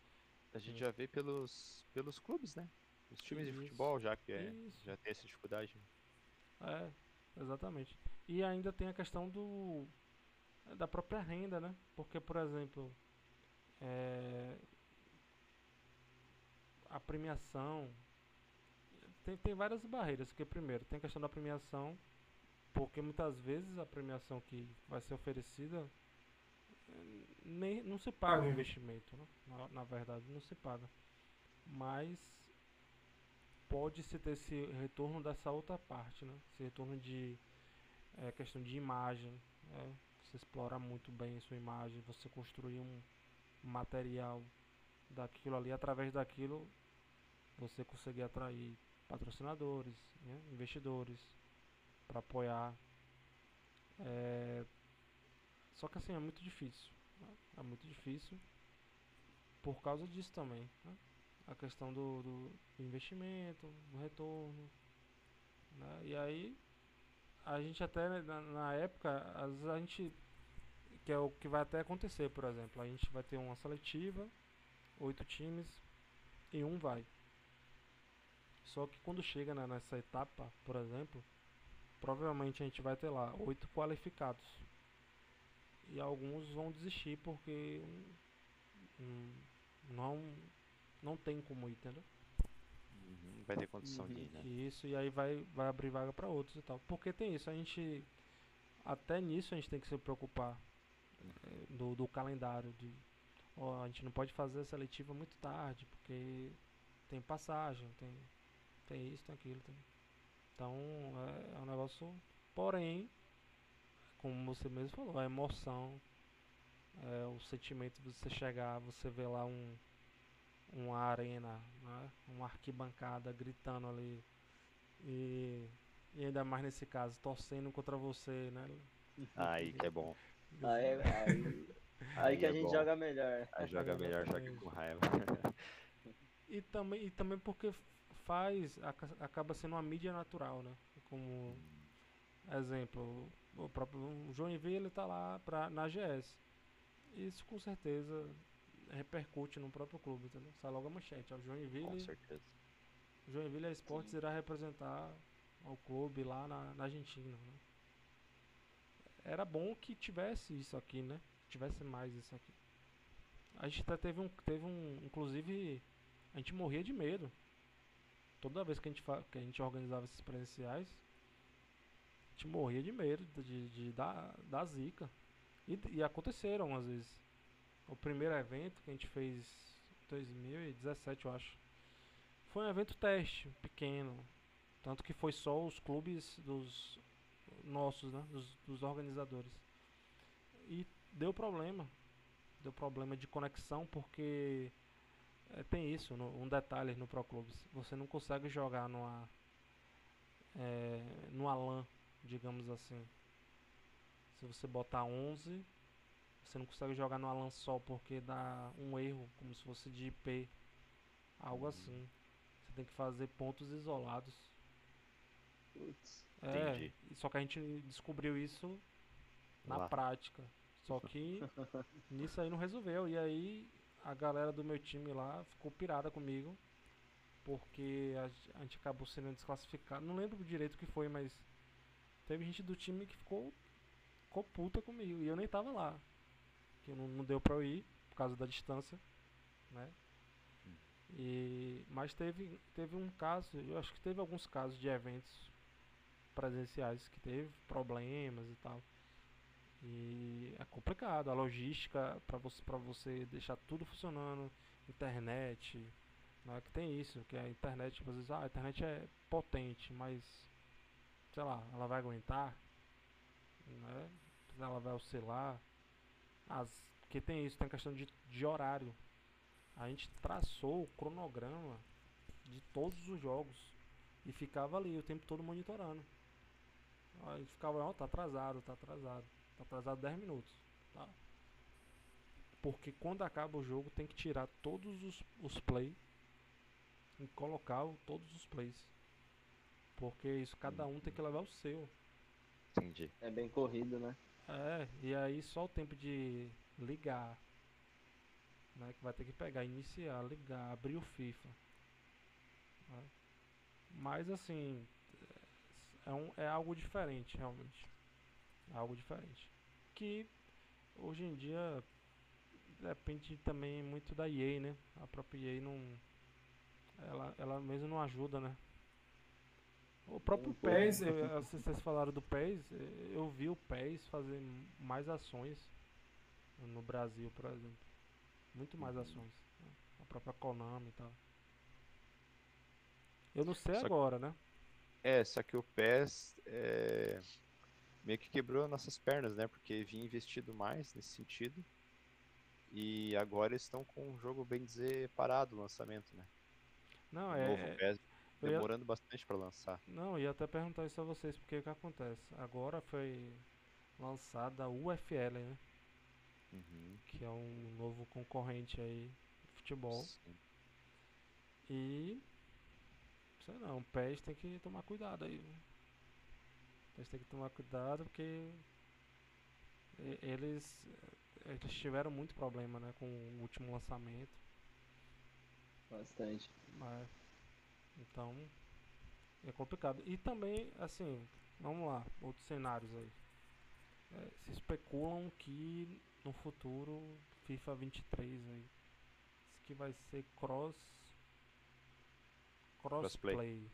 A gente já vê pelos, pelos clubes, né? Os times Isso. de futebol já que é, já tem essa dificuldade. É, exatamente. E ainda tem a questão do da própria renda, né? Porque, por exemplo, é, a premiação tem, tem várias barreiras, porque primeiro tem a questão da premiação, porque muitas vezes a premiação que vai ser oferecida nem, não se paga o investimento, né? na, na verdade não se paga. Mas pode se ter esse retorno dessa outra parte, né? Esse retorno de é, questão de imagem, né? você explora muito bem a sua imagem, você construir um, material daquilo ali, através daquilo você conseguir atrair patrocinadores, né, investidores para apoiar. É... Só que assim é muito difícil, né? é muito difícil por causa disso também. Né? A questão do, do, investimento, do retorno. Né? E aí a gente até na, na época, às vezes a gente que é o que vai até acontecer, por exemplo. A gente vai ter uma seletiva, oito times e um vai. Só que quando chega nessa etapa, por exemplo, provavelmente a gente vai ter lá oito qualificados. E alguns vão desistir porque hum, não não tem como ir, entendeu? Uhum, vai ter condição uhum. de ir, né? Isso, e aí vai, vai abrir vaga para outros e tal. Porque tem isso, a gente. Até nisso a gente tem que se preocupar do, do calendário de ó, a gente não pode fazer a seletiva muito tarde porque tem passagem, tem, tem isso, tem aquilo. Tem. Então é, é um negócio. Porém, como você mesmo falou, a emoção, é, o sentimento de você chegar, você ver lá um, uma arena, né, uma arquibancada gritando ali e, e ainda mais nesse caso, torcendo contra você, né? Aí que é bom. Aí, aí, aí que a é gente bom. joga melhor. Aí joga melhor, joga com raiva. E também, e também porque faz, acaba sendo uma mídia natural, né? Como exemplo, o próprio Joinville está lá pra, na GS. Isso com certeza repercute no próprio clube, entendeu? Sai logo a manchete. O Joinville, com certeza. Joinville Esportes irá representar o clube lá na, na Argentina. Né? era bom que tivesse isso aqui, né? Tivesse mais isso aqui. A gente até teve um, teve um, inclusive, a gente morria de medo. Toda vez que a gente, que a gente organizava esses presenciais, a gente morria de medo de, de, da, da zica. E, e aconteceram às vezes. O primeiro evento que a gente fez em 2017, eu acho. Foi um evento teste, pequeno. Tanto que foi só os clubes dos nossos, né, dos, dos organizadores. e deu problema. Deu problema de conexão porque é, tem isso, no, um detalhe no Pro Clubs. Você não consegue jogar numa, é, numa LAN, digamos assim. Se você botar 11, você não consegue jogar numa LAN só porque dá um erro, como se fosse de IP. Algo Uhum. assim. Você tem que fazer pontos isolados. Putz. É, Entendi. só que a gente descobriu isso na Lá. prática. Só que [LAUGHS] nisso aí não resolveu. E aí a galera do meu time lá ficou pirada comigo. Porque a, ge- a gente acabou sendo desclassificado. Não lembro direito o que foi, mas teve gente do time que ficou, ficou puta comigo. E eu nem tava lá. Que não, não deu pra eu ir por causa da distância. Né? E, mas teve, teve um caso, eu acho que teve alguns casos de eventos presenciais que teve problemas e tal. E é complicado, a logística para você você deixar tudo funcionando, internet, não é que tem isso, que a internet, às vezes, ah, a internet é potente, mas sei lá, ela vai aguentar, né? Ela vai oscilar. As que tem isso, tem questão de, de horário. A gente traçou o cronograma de todos os jogos e ficava ali o tempo todo monitorando. A gente ficava, ó, tá atrasado, tá atrasado. Tá atrasado 10 minutos. Tá? Porque quando acaba o jogo tem que tirar todos os, os play e colocar o- todos os plays. Porque isso cada um tem que levar o seu. Entendi. É bem corrido, né? É, e aí só o tempo de ligar. Né, que vai ter que pegar, iniciar, ligar, abrir o FIFA. né. Mas assim, é, um, é algo diferente realmente. Algo diferente. Que hoje em dia depende também muito da EA, né? A própria EA não. Ela, ela mesmo não ajuda, né? O próprio. PES, vocês falaram do PES, eu vi o PES fazer mais ações no Brasil, por exemplo. Muito mais Uhum. ações. né? A própria Konami e tal. Eu não sei Só que- agora, né? É, só que o PES é, meio que quebrou nossas pernas, né? Porque vinha investido mais nesse sentido. E agora eles estão com um jogo, bem dizer, parado o lançamento, né? Não, O é. novo PES eu ia- demorando bastante pra lançar. Não, ia até perguntar isso a vocês, porque o que acontece? Agora foi lançada a UFL, né? Uhum. Que é um novo concorrente aí de futebol. Sim. E. Sei não, o PES tem que tomar cuidado aí. viu? O PES tem que tomar cuidado porque. Eles. Eles tiveram muito problema, né? Com o último lançamento. Bastante. Mas, então, é complicado. E também, assim, vamos lá, outros cenários aí. É, se especulam que no futuro FIFA 23 aí, que vai ser cross Crossplay.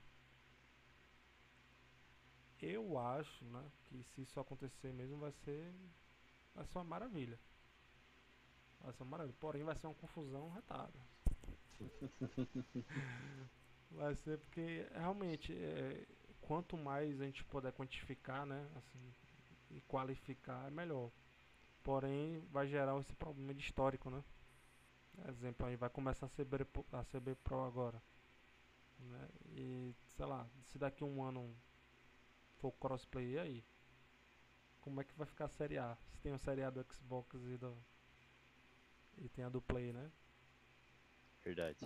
Eu acho, né, que se isso acontecer mesmo vai ser vai ser uma maravilha. Vai ser uma maravilha. Porém vai ser uma confusão retada. [LAUGHS] Vai ser porque realmente é, quanto mais a gente puder quantificar, né, assim, e qualificar é melhor. Porém vai gerar esse problema de histórico, né? Exemplo, aí vai começar a CB, Pro- a CB Pro agora. Né? E sei lá, se daqui a um ano for crossplay e aí? Como é que vai ficar a série A? Se tem a série A do Xbox e do. E tem a do Play, né? Verdade.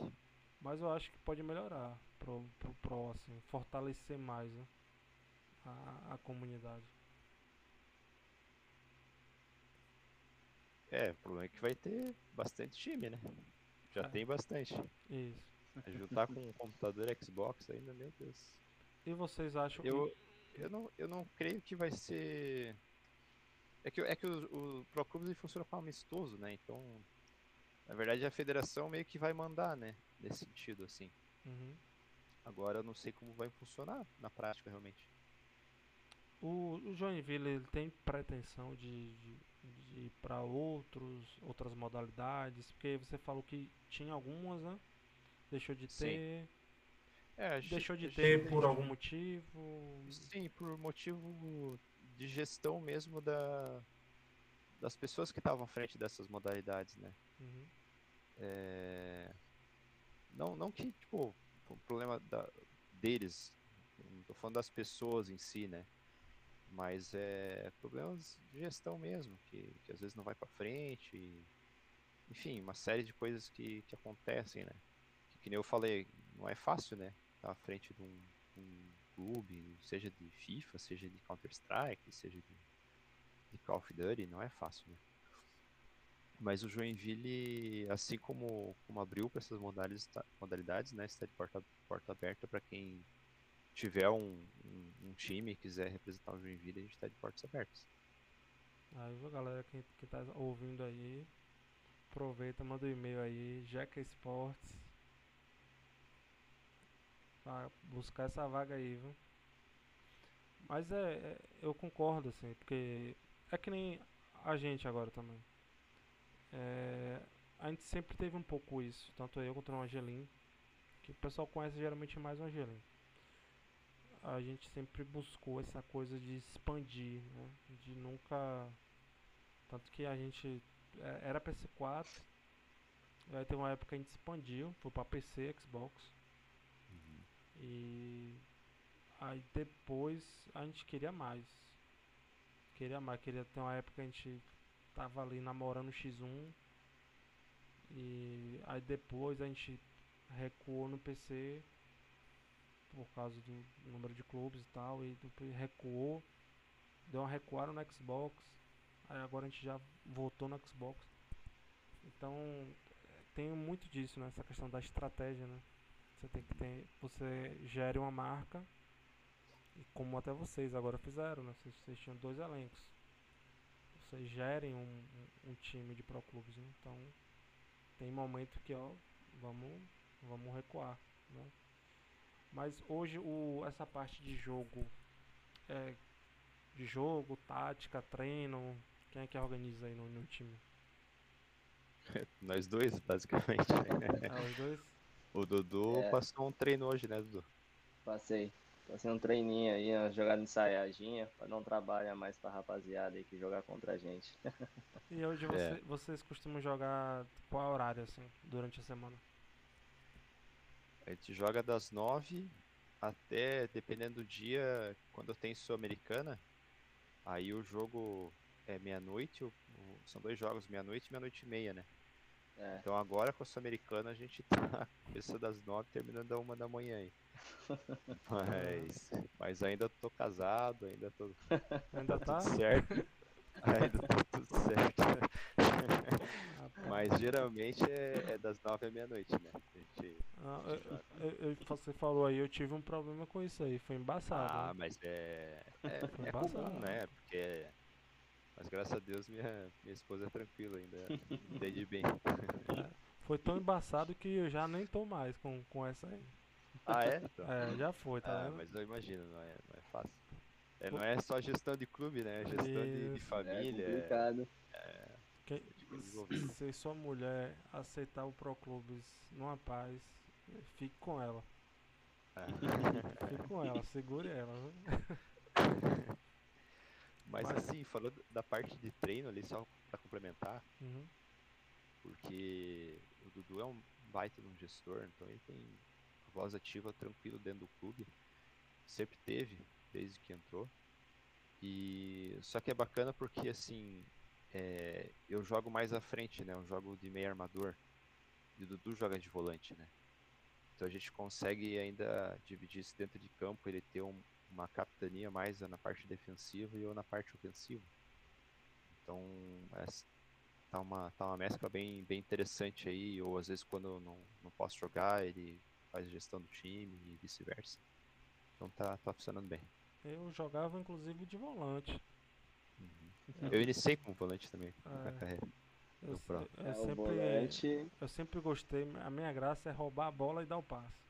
Mas eu acho que pode melhorar pro, pro Pro, assim, fortalecer mais né, a, a comunidade. É, o problema é que vai ter bastante time, né? Já É. tem bastante. Isso. Juntar com um computador Xbox ainda, meu Deus. E vocês acham Eu, eu, não, eu não creio que vai ser. É que, é que o, o Pro funciona como amistoso, né? Então, na verdade, a federação meio que vai mandar, né? Nesse sentido, assim. Uhum. Agora eu não sei como vai funcionar na prática, realmente. O, o Joinville ele tem pretensão de, de, de ir para outros outras modalidades, porque você falou que tinha algumas, né? Deixou de Sim. É, a gente- deixou de ter gente- por algum motivo. Sim, por motivo de gestão mesmo da, das pessoas que estavam à frente dessas modalidades, né? Uhum. É, não, não que, tipo, o problema da, deles, não tô falando das pessoas em si, né? Mas é problemas de gestão mesmo, que, que às vezes não vai para frente, e, enfim, uma série de coisas que, que acontecem, né? Que, que nem eu falei, não é fácil, né? À frente de um, um clube, seja de FIFA, seja de Counter-Strike, seja de, de Call of Duty, não é fácil, né? Mas o Joinville, assim como, como abriu para essas modalidades, tá, modalidades, né, está de porta, porta aberta para quem tiver um, um, um, time e quiser representar o Joinville, a gente está de portas abertas. Aí, galera que, que tá ouvindo aí, aproveita, manda um e-mail aí, Jeca Esportes, buscar essa vaga aí, viu? Mas é, é, eu concordo, assim, porque é que nem a gente agora também. É, a gente sempre teve um pouco isso, tanto eu quanto o Angelim, que o pessoal conhece geralmente mais o Angelim. A gente sempre buscou essa coisa de expandir, né? de nunca. Tanto que a gente é, era PS4, aí teve uma época que a gente expandiu, foi para PC, Xbox. E aí depois a gente queria mais. Queria mais, queria ter uma época que a gente tava ali namorando o X1. E aí depois a gente recuou no PC por causa do número de clubes e tal. E depois recuou. Deu uma recuada no Xbox. Aí agora a gente já voltou no Xbox. Então tem muito disso, né? Essa questão da estratégia, né? Você tem que ter. Você gere uma marca. E como até vocês agora fizeram, né? Vocês, vocês tinham dois elencos vocês gerem um, um, um time de pro clubes, né? então tem momento que ó, vamos, vamos recuar, né? Mas hoje o, essa parte de jogo, é, de jogo, tática, treino, quem é que organiza aí no, no time? [LAUGHS] Nós dois, basicamente. Ah, os dois? [LAUGHS] O Dudu é. passou um treino hoje, né, Dudu? Passei. Fazer um treininho aí, uma jogada ensaiadinha, pra não trabalhar mais pra rapaziada aí que jogar contra a gente. e hoje você, é. vocês costumam jogar qual horário, assim, durante a semana? A gente joga das nove até, dependendo do dia, quando tem Sul-Americana, aí o jogo é meia-noite, são dois jogos, meia-noite e meia-noite e meia, né? É. Então agora com a Sul-Americana a gente tá [LAUGHS] começando das nove terminando a uma da manhã aí. Mas, mas ainda tô casado, ainda tô. [LAUGHS] Ainda tá? Tudo certo. ainda tá tudo certo. mas geralmente é, é, das nove à meia-noite, né? Gente, ah, eu, eu, você falou aí, eu tive um problema com isso aí, foi embaçado. Ah, né? mas é. É, é comum, né? Porque. Mas graças a Deus minha, minha esposa é tranquila ainda. Entende bem. É, [LAUGHS] foi tão embaçado que eu já nem tô mais com, com essa aí. Ah, é? Então. É, já foi, tá ah, vendo? Mas eu imagino, não é, não é fácil. É, não é só gestão de clube, né? É gestão de, de, família. É complicado. É, Quem, se sua mulher aceitar o Pro Clubes numa paz, fique com ela. É. Fique com ela, segure ela. [LAUGHS] Mas, Mas, assim, falando da parte de treino ali, só pra complementar, uhum. porque o Dudu é um baita de um gestor, então ele tem voz ativa tranquilo dentro do clube. Sempre teve, desde que entrou. E só que é bacana porque assim é, eu jogo mais à frente, né? Eu jogo de meio armador. E o Dudu joga de volante, né? Então a gente consegue ainda dividir isso dentro de campo, ele ter um, uma capitania mais na parte defensiva e eu na parte ofensiva. Então é, tá, uma, tá uma mescla bem, bem interessante aí, ou às vezes quando eu não, não posso jogar, ele faz a gestão do time e vice-versa. Então tá, tá funcionando bem. Eu jogava inclusive de volante. Uhum. Eu iniciei como volante também é. na carreira. Eu, eu, eu, é, sempre, volante... eu sempre gostei, a minha graça é roubar a bola e dar o passe.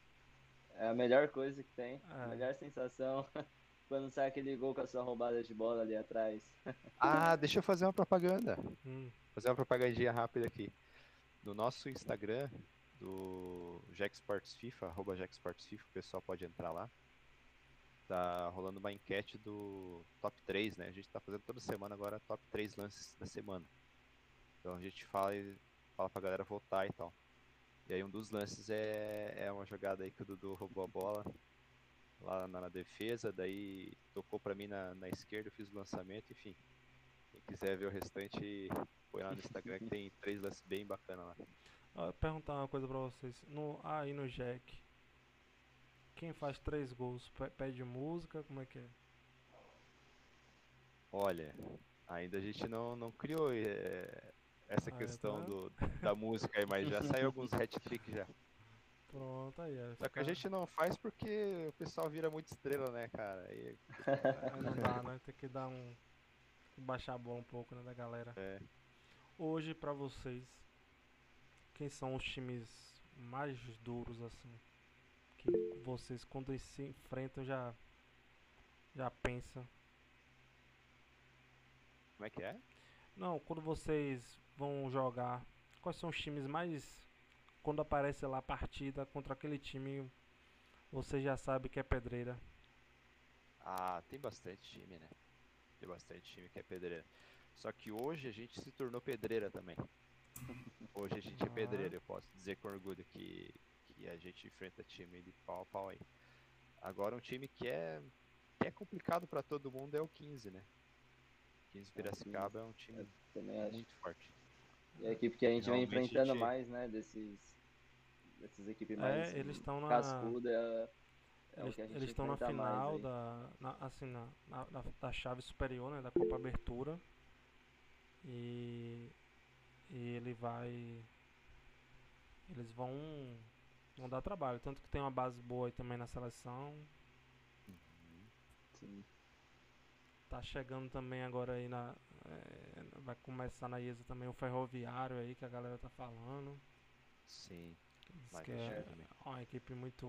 É a melhor coisa que tem, é. a melhor sensação [LAUGHS] quando sai aquele gol com a sua roubada de bola ali atrás. [LAUGHS] Ah, deixa eu fazer uma propaganda. Hum. Fazer uma propagandinha rápida aqui. No nosso Instagram, do Jack Sports FIFA, arroba Jack Sports FIFA, o pessoal pode entrar lá. tá rolando uma enquete do top 3, né? A gente tá fazendo toda semana agora top 3 lances da semana. Então a gente fala, fala pra galera votar e tal. E aí um dos lances é, é uma jogada aí que o Dudu roubou a bola lá na, na defesa, daí tocou pra mim na, na esquerda, eu fiz o lançamento, enfim. Quem quiser ver o restante, põe lá no Instagram que tem [LAUGHS] três lances bem bacana lá. Ó, perguntar uma coisa pra vocês. No, aí no Jack, quem faz três gols pe- pede música? Como é que é? Olha, ainda a gente não, não criou é, essa Ah, é, questão tá. do, da música aí, mas já saiu alguns hat-trick já. Pronto, aí. é, Só que a fica- gente não faz porque o pessoal vira muito estrela, né, cara? Aí, aí não dá, né? Tem que dar um. baixar a bola um pouco, né, da galera. é, Hoje, pra vocês, quem são os times mais duros, assim? Que vocês, quando eles se enfrentam, já. já pensam. como é que é? Não, quando vocês vão jogar, quais são os times mais. Quando aparece lá a partida contra aquele time, você já sabe que é pedreira. Ah, tem bastante time, né? Tem bastante time que é pedreira. Só que hoje a gente se tornou pedreira também. Hoje a gente é Ah. pedreira, eu posso dizer com orgulho que, que a gente enfrenta time de pau a pau aí. Agora um time que é, que é complicado pra todo mundo é o 15, né? 15 Piracicaba é um time Também acho. muito forte. E a equipe que a gente vem Realmente, enfrentando gente- mais, né? Desses. Dessas equipes mais. É, eles estão na. cascuda, é, é o Eles que a gente eles estão na final da, na, assim, na, na- da, da chave superior, né, da Copa Abertura. E, e ele vai. Eles vão, vão dar trabalho. Tanto que tem uma base boa aí também na seleção. Sim. Tá chegando também agora aí na. eh, vai começar na IESA também o ferroviário aí que a galera tá falando. Sim. Diz Vai que crescer é também. uma equipe muito,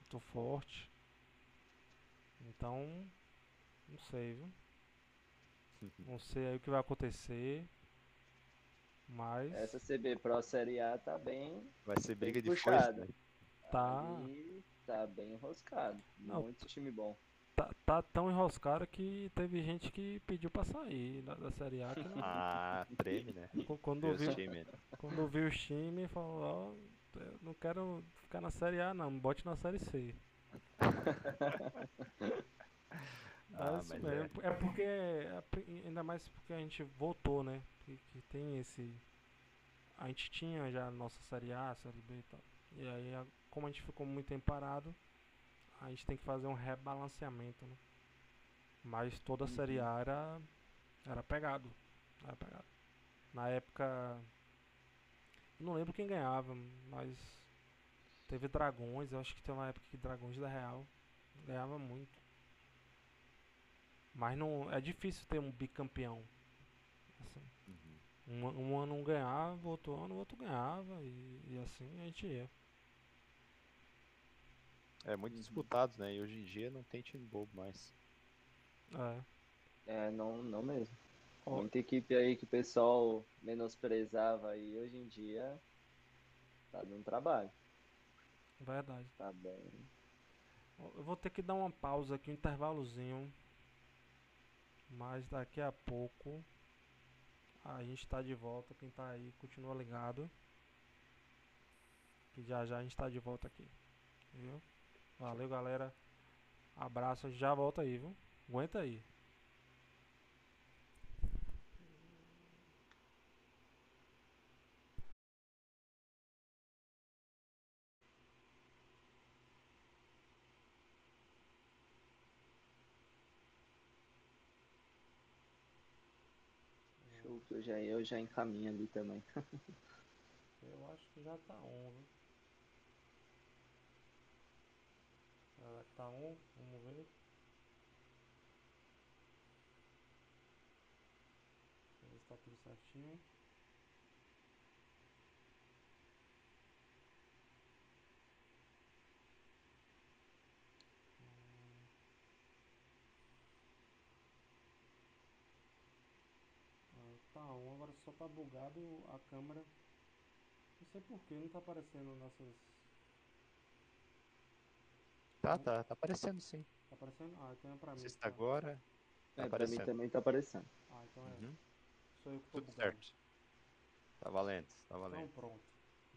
muito forte. Então, não sei, viu? [LAUGHS] Não sei aí o que vai acontecer. Mas Essa CB Pro Série A tá bem. Vai ser briga de puxada. foice, né? tá, ali tá bem enroscado. Não, Muito time bom. Tá, tá tão enroscado que teve gente que pediu pra sair da, da Série A. Que [LAUGHS] não, Ah, treme, né? qu- quando, Deus viu, time. quando viu os times, falou: Ó, eu não quero ficar na Série A, não, bote na Série C. [LAUGHS] Ah, Mas, mas é, é porque, é ainda mais porque a gente voltou, né? Que, que tem esse. A gente tinha já a nossa Série A, Série B e tal. E aí, como a gente ficou muito tempo parado, a gente tem que fazer um rebalanceamento, né? Mas toda a Série Uhum. A era, era pegado. Era pegado. Na época. Não lembro quem ganhava, mas. Teve Dragões, eu acho que tem uma época que Dragões da Real ganhava muito. Mas não é difícil ter um bicampeão. Assim, Uhum. um, um ano um ganhava, outro ano o outro ganhava e, e assim a gente ia. É muito Uhum. disputado, né? E hoje em dia não tem time bobo mais. É. É, não, não mesmo. Ó. Muita equipe aí que o pessoal menosprezava aí hoje em dia tá dando trabalho. Verdade. Tá bem. Eu vou ter que dar uma pausa aqui, um intervalozinho. Mas daqui a pouco a gente tá de volta. Quem tá aí continua ligado. Que já já a gente tá de volta aqui. Viu? Valeu, galera. Abraço, já volta aí, viu? Aguenta aí. Show que eu já, eu já encaminho ali também. [LAUGHS] Eu acho que já tá on, viu? Será que tá on? Vamos ver. Eu ver se tá tudo certinho. Hum. Ah, Tá on, agora só tá bugado a câmera. Não sei porquê, não tá aparecendo nossas. Tá, tá, tá aparecendo sim. Tá aparecendo? Ah, então é pra mim. Sexta tá. agora. Tá É, pra mim aparecendo. também tá aparecendo. Ah, então é. Uhum. Sou eu que tô Tudo certo. Tá valendo, tá Então valendo. pronto.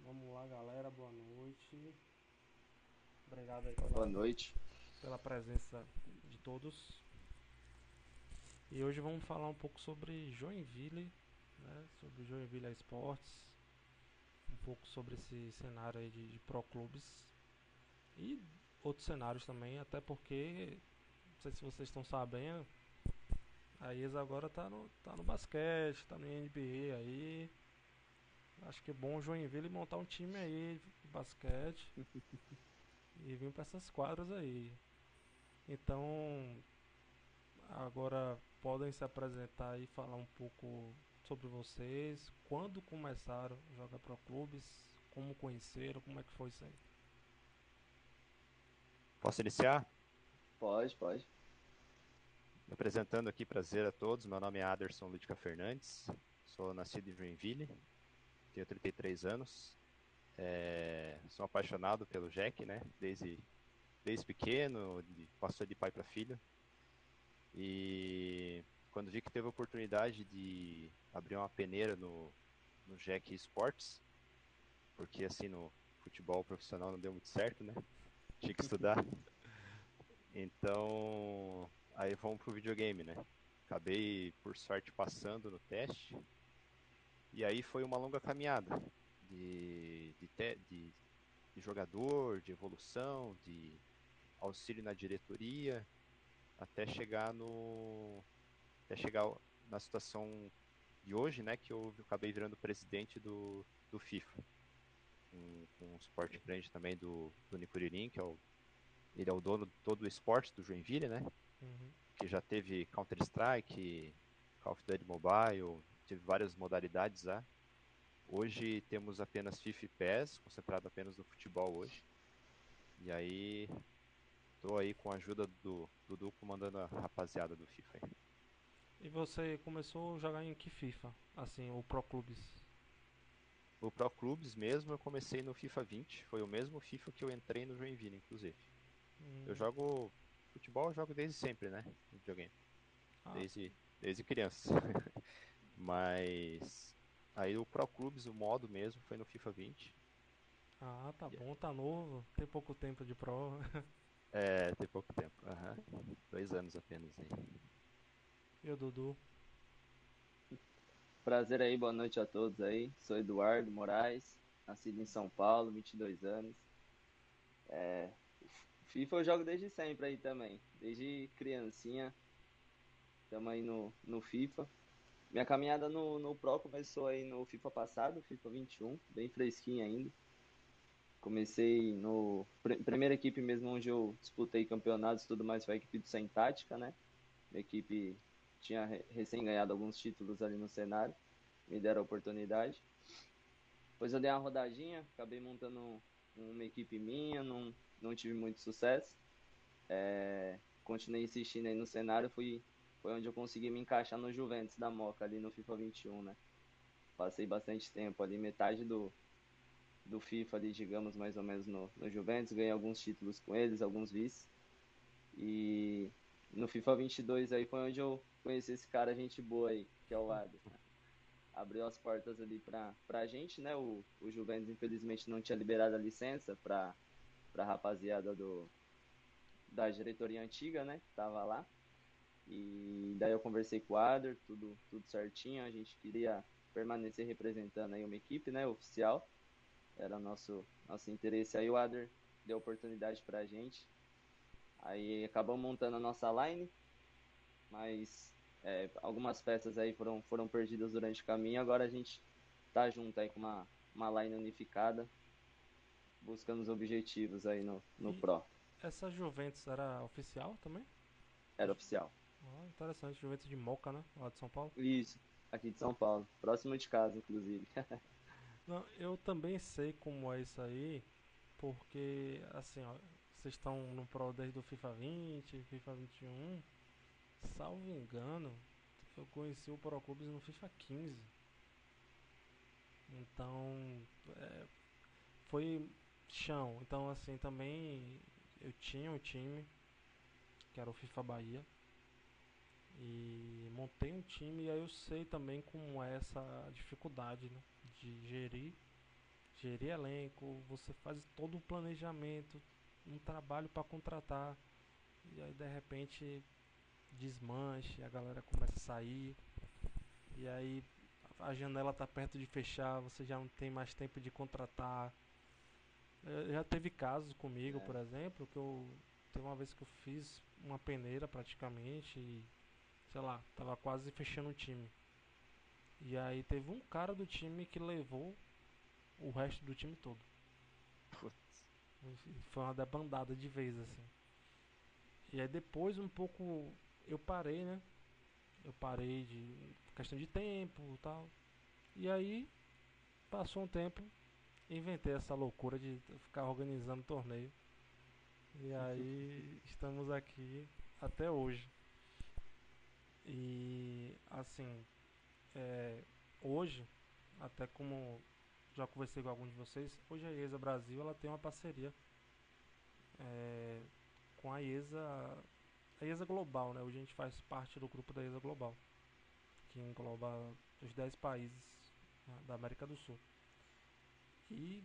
Vamos lá, galera. Boa noite. Obrigado aí pela, Boa noite. pela presença de todos. E hoje vamos falar um pouco sobre Joinville, né? Sobre Joinville Esportes. Um pouco sobre esse cenário aí de, de pro clubes. E outros cenários também, até porque, não sei se vocês estão sabendo, a IES agora tá no, tá no basquete, tá no NBA aí. Acho que é bom o Joinville montar um time aí de basquete [LAUGHS] e vir para essas quadras aí. Então, agora podem se apresentar e falar um pouco sobre vocês, quando começaram a jogar pro clubes, como conheceram, como é que foi isso aí. Posso iniciar? Pode, pode. Me apresentando aqui, prazer a todos. Meu nome é Aderson Lúdica Fernandes. Sou nascido em Joinville. Tenho 33 anos. É, Sou apaixonado pelo Jack, né? Desde, desde pequeno, passou de pai para filho. E quando vi que teve a oportunidade de abrir uma peneira no, no Jack Esportes, porque assim no futebol profissional não deu muito certo, né? Tinha que estudar. Então, aí vamos pro videogame, né? Acabei, por sorte, passando no teste. E aí foi uma longa caminhada de, de, te- de, de jogador, de evolução, de auxílio na diretoria, até chegar no. até chegar na situação de hoje, né? Que eu acabei virando presidente do, do FIFA. Com, com um suporte grande também do, do Nicuririm, que é o. Ele é o dono de todo o esporte do Joinville, né? Uhum. que já teve Counter-Strike, Call of Duty Mobile, teve várias modalidades lá. Hoje temos apenas FIFA e PES, concentrado apenas no futebol hoje. E aí, tô aí com a ajuda do Dudu comandando a rapaziada do FIFA aí. E você começou a jogar em que FIFA? Assim, o Pro Clubes? O Pro Clubes mesmo eu comecei no FIFA 20, foi o mesmo FIFA que eu entrei no Joinville, inclusive. Hum, Eu jogo futebol, eu jogo desde sempre, né? Videogame. ah, desde, desde criança. [LAUGHS] Mas aí o Pro Clubes, o modo mesmo, foi no FIFA 20. ah, tá bom, tá novo, tem pouco tempo de Pro. [LAUGHS] É, tem pouco tempo. aham. Dois anos apenas aí. E o Dudu? Prazer aí, boa noite a todos aí. Sou Eduardo Moraes, nascido em São Paulo, 22 anos. É, FIFA eu jogo desde sempre aí também, desde criancinha. Estamos aí no, no FIFA. Minha caminhada no, no Pro começou aí no FIFA passado, FIFA 21, bem fresquinho ainda. Comecei no pr- primeira equipe mesmo onde eu disputei campeonatos e tudo mais foi a equipe do Sem Tática, né? Equipe tinha re- recém ganhado alguns títulos ali no cenário, me deram a oportunidade. Depois eu dei uma rodadinha, acabei montando um- uma equipe minha, não, não tive muito sucesso. É, continuei insistindo aí no cenário, fui, foi onde eu consegui me encaixar no Juventus da Moca ali no FIFA 21, né? Passei bastante tempo ali, metade do, do FIFA ali, digamos, mais ou menos no, no Juventus, ganhei alguns títulos com eles, alguns vice. E no FIFA 22 aí foi onde eu conheci esse cara, gente boa aí, que é o Adam. Abriu as portas ali pra, pra gente, né? O, o Juventus, infelizmente, não tinha liberado a licença pra, pra rapaziada do, da diretoria antiga, né? Que tava lá. E daí eu conversei com o Ader, tudo, tudo certinho. A gente queria permanecer representando aí uma equipe, né? Oficial. Era nosso, nosso interesse. Aí o Ader deu oportunidade pra gente. Aí acabamos montando a nossa line, mas é, algumas peças aí foram, foram perdidas durante o caminho. Agora a gente tá junto aí com uma, uma line unificada, buscando os objetivos aí no, no E- Pro. Essa Juventus era oficial também? Era oficial. Ah, interessante, Juventus de Moca, né? Lá de São Paulo. Isso, aqui de São Paulo. Próximo de casa, inclusive. [LAUGHS] Não, eu também sei como é isso aí, porque assim, ó, vocês estão no Pro desde o FIFA 20, FIFA 21. Salvo engano, eu conheci o Pro Clubes no FIFA 15. Então, é, foi chão. Então, assim, também eu tinha um time, que era o FIFA Bahia. E montei um time e aí eu sei também como é essa dificuldade né, de gerir, gerir elenco, você faz todo um planejamento, um trabalho para contratar e aí de repente desmanche, a galera começa a sair e aí a janela tá perto de fechar, você já não tem mais tempo de contratar. Já teve casos comigo, é. por exemplo, que eu teve uma vez que eu fiz uma peneira praticamente e sei lá, tava quase fechando o time. E aí teve um cara do time que levou o resto do time todo. Putz. Foi uma debandada de vez, assim. E aí depois um pouco eu parei, né? Eu parei de questão de tempo e tal. E aí passou um tempo, inventei essa loucura de ficar organizando torneio. E aí estamos aqui até hoje. E assim, é, hoje, até como já conversei com alguns de vocês, hoje a IESA Brasil ela tem uma parceria é, com a IESA, a IESA Global, né? Hoje a gente faz parte do grupo da IESA Global, que engloba os 10 países né, da América do Sul. E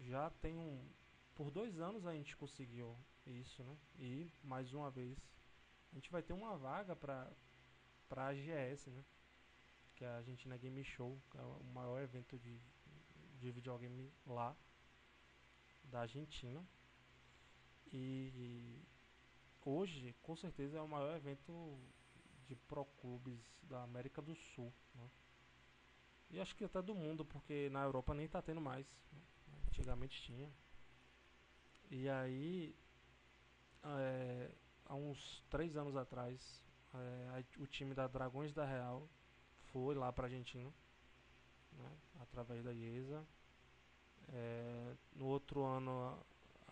já tem um. Por dois anos a gente conseguiu isso, né? E mais uma vez a gente vai ter uma vaga para para a AGS, né? Que é a Argentina Game Show, que é o maior evento de, de videogame lá da Argentina. E hoje, com certeza, é o maior evento de pro clubes da América do Sul. Né? E acho que até do mundo, porque na Europa nem tá tendo mais. Né? Antigamente tinha. E aí, é, há uns três anos atrás, é, o time da Dragões da Real foi lá para Argentina, né, através da IESA. É, no outro ano,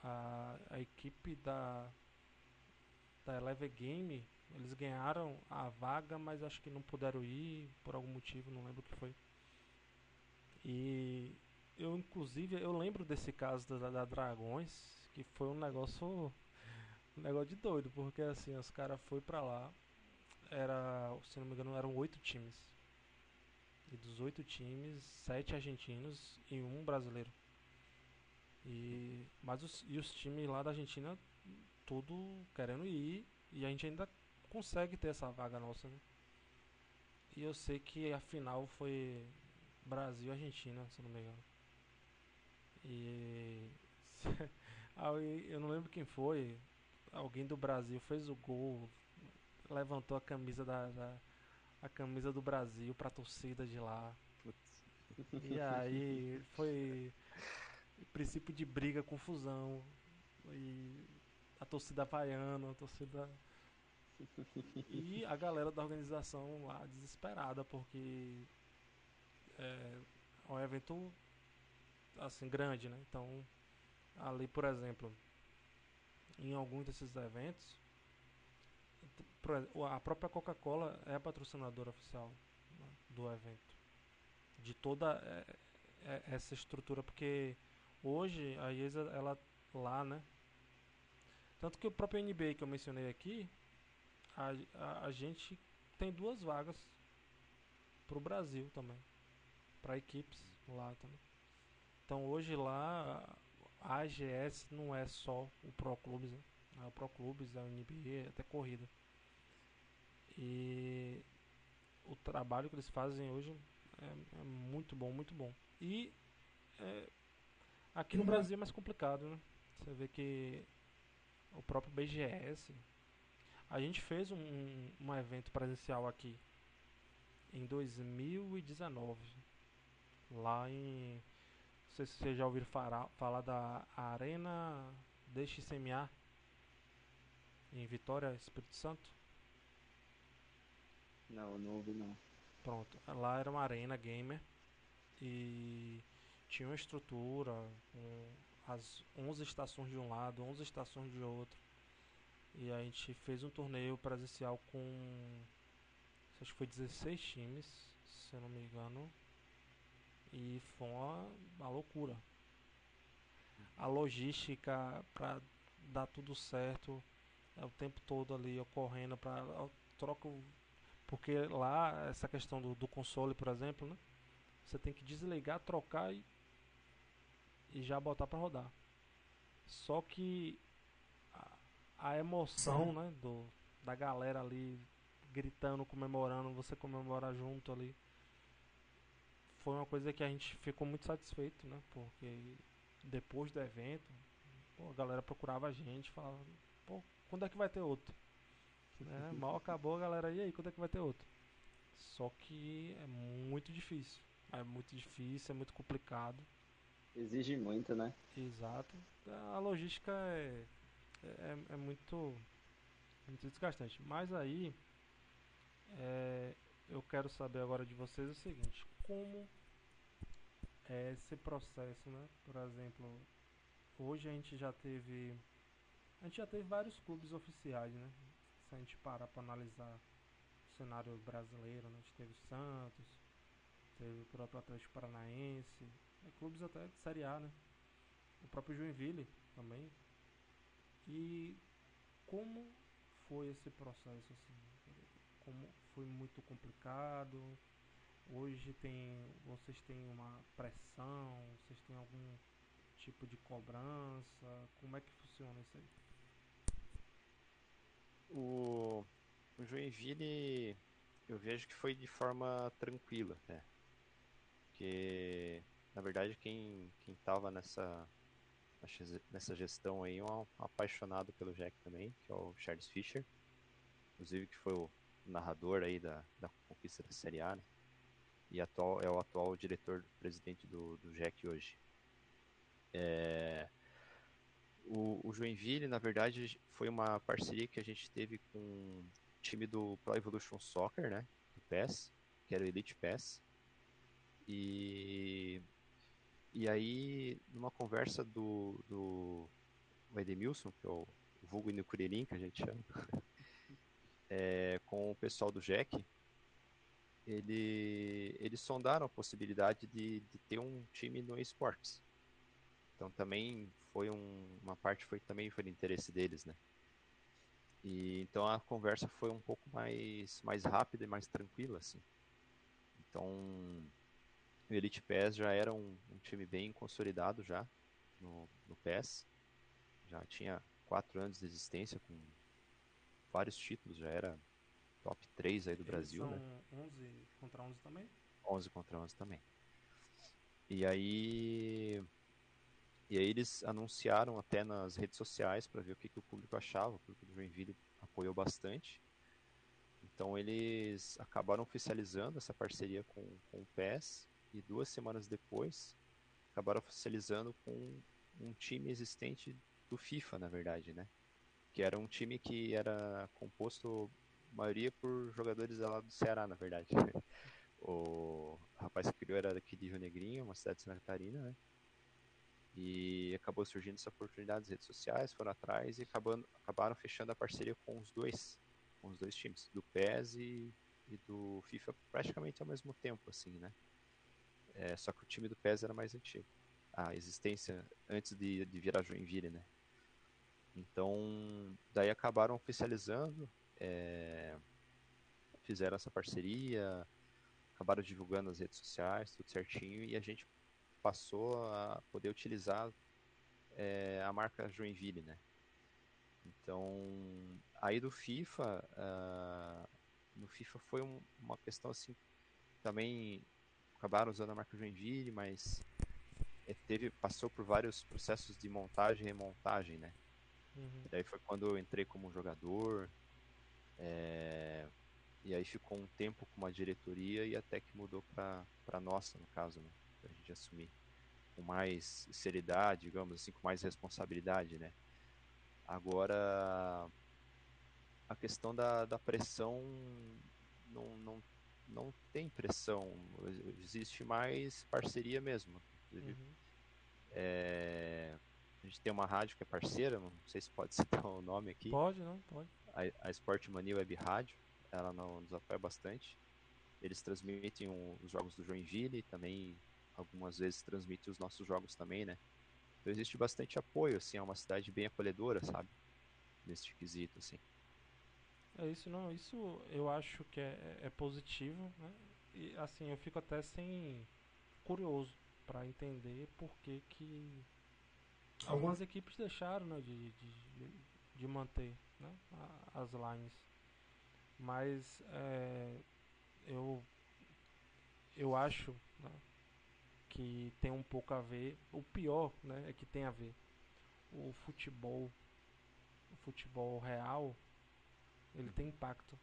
a, a equipe da, da Eleve Game, eles ganharam a vaga, mas acho que não puderam ir por algum motivo, não lembro o que foi. E eu, inclusive, eu lembro desse caso da, da Dragões, que foi um negócio um negócio de doido, porque assim, os caras foi pra lá, era, se não me engano, eram oito times. E dos oito times, sete argentinos e um brasileiro. E, mas os, e os times lá da Argentina, tudo querendo ir. E a gente ainda consegue ter essa vaga nossa, né? E eu sei que a final foi Brasil Argentina, se não me engano. E. [LAUGHS] eu não lembro quem foi. Alguém do Brasil fez o gol, levantou a camisa da, da a camisa do Brasil pra torcida de lá. Putz. E aí [LAUGHS] foi princípio de briga, confusão. E a torcida vaiando, a torcida. [LAUGHS] E a galera da organização lá desesperada, porque é, é um evento assim grande, né? Então, ali, por exemplo, em alguns desses eventos, a própria Coca-Cola é a patrocinadora oficial né, do evento. De toda é, é, essa estrutura, porque hoje a IESA, ela lá, né? Tanto que o próprio NBA que eu mencionei aqui, a, a, a gente tem duas vagas para o Brasil também, para equipes lá também. Então hoje lá a AGS não é só o Pro Clubes, né? É o Pro Clubes, é o NBA, até corrida. E o trabalho que eles fazem hoje é, é muito bom, muito bom. E é, aqui no Brasil é mais complicado, né? Você vê que o próprio BGS. A gente fez um, um evento presencial aqui em 2019. Lá em. Não sei se vocês já ouviram falar, falar da Arena DXMA em Vitória, Espírito Santo. Não, não ouvi não. Pronto, lá era uma arena gamer e tinha uma estrutura com as 11 estações de um lado, 11 estações de outro. E a gente fez um torneio presencial com acho que foi 16 times, se eu não me engano. E foi uma, uma loucura. A logística para dar tudo certo é o tempo todo ali ocorrendo para troca porque lá essa questão do, do console por exemplo né você tem que desligar trocar e, e já botar para rodar só que a, a emoção né do da galera ali gritando comemorando você comemorar junto ali foi uma coisa que a gente ficou muito satisfeito né porque depois do evento pô, a galera procurava a gente falava pô quando é que vai ter outro? Né? [LAUGHS] Mal acabou a galera, e aí, quando é que vai ter outro? Só que é muito difícil. É muito difícil, é muito complicado. Exige muito, né? Exato. A logística é, é, é muito, muito desgastante. Mas aí, é, eu quero saber agora de vocês o seguinte: como é esse processo, né? Por exemplo, hoje a gente já teve a gente já teve vários clubes oficiais, né? Se a gente parar para analisar o cenário brasileiro, né? a gente teve o Santos, teve o próprio Atlético Paranaense, né? clubes até de Série A, né? O próprio Joinville também. E como foi esse processo assim? Como foi muito complicado? Hoje tem, vocês têm uma pressão? Vocês têm algum tipo de cobrança? Como é que funciona isso aí? O, o Joinville eu vejo que foi de forma tranquila até. Porque na verdade quem, quem tava nessa, nessa gestão aí é um apaixonado pelo Jack também, que é o Charles Fischer. Inclusive que foi o narrador aí da, da conquista da Série A, né? E atual, é o atual diretor presidente do, do Jack hoje. É, o, o Joinville, na verdade, foi uma parceria que a gente teve com o time do Pro Evolution Soccer, né? Do PES, que era o Elite PES. E, e aí, numa conversa do, do Edemilson, que é o, vulgo Inucuririm, que a gente chama, [LAUGHS] é, com o pessoal do Jack, ele, eles sondaram a possibilidade de, de ter um time no esportes. Então também foi um, uma parte foi também foi do interesse deles, né? E então a conversa foi um pouco mais mais rápida e mais tranquila, assim. Então o Elite PES já era um, um time bem consolidado já no, no PES, já tinha quatro anos de existência com vários títulos, já era top 3 aí do Eles Brasil, são né? 11 contra 11 também? 11 contra 11 também. E aí e aí eles anunciaram até nas redes sociais para ver o que, que o público achava. O público do Joinville apoiou bastante. Então eles acabaram oficializando essa parceria com, com o PES e duas semanas depois acabaram oficializando com um time existente do FIFA, na verdade, né? Que era um time que era composto maioria por jogadores lá do Ceará, na verdade. [LAUGHS] O rapaz que criou era daqui de Rio Negrinho, uma cidade de Santa Catarina, né? E acabou surgindo essa oportunidade nas redes sociais, foram atrás e acabando, acabaram fechando a parceria com os dois, com os dois times, do PES e, e do FIFA praticamente ao mesmo tempo, assim, né? É, só que o time do PES era mais antigo. A existência antes de, de virar Joinville, né? Então, daí acabaram oficializando, é, fizeram essa parceria, acabaram divulgando nas redes sociais, tudo certinho, e a gente passou a poder utilizar é, a marca Joinville, né? Então, aí do FIFA, uh, no FIFA foi um, uma questão assim, também acabaram usando a marca Joinville, mas é, teve, passou por vários processos de montagem e remontagem, né? Uhum. Daí foi quando eu entrei como jogador, é, e aí ficou um tempo com uma diretoria e até que mudou para nossa, no caso, né? pra gente assumir com mais seriedade, digamos assim, com mais responsabilidade, né? Agora, a questão da, da pressão não, não, não tem pressão, existe mais parceria mesmo. Uhum. É, a gente tem uma rádio que é parceira, não sei se pode [LAUGHS] citar o nome aqui. Pode, não, pode. A, a Sport Mania Web Rádio, ela nos apoia bastante. Eles transmitem os jogos do Joinville, também algumas vezes transmite os nossos jogos também, né? Então existe bastante apoio, assim, é uma cidade bem acolhedora, sabe? Nesse quesito, assim. É isso, não, isso eu acho que é, é positivo, né? E assim, eu fico até sem curioso para entender por que que algumas equipes deixaram né, de, de, de manter né, as lines. Mas é, eu, eu acho né, que tem um pouco a ver. O pior né, é que tem a ver. O futebol, o futebol real, ele tem impacto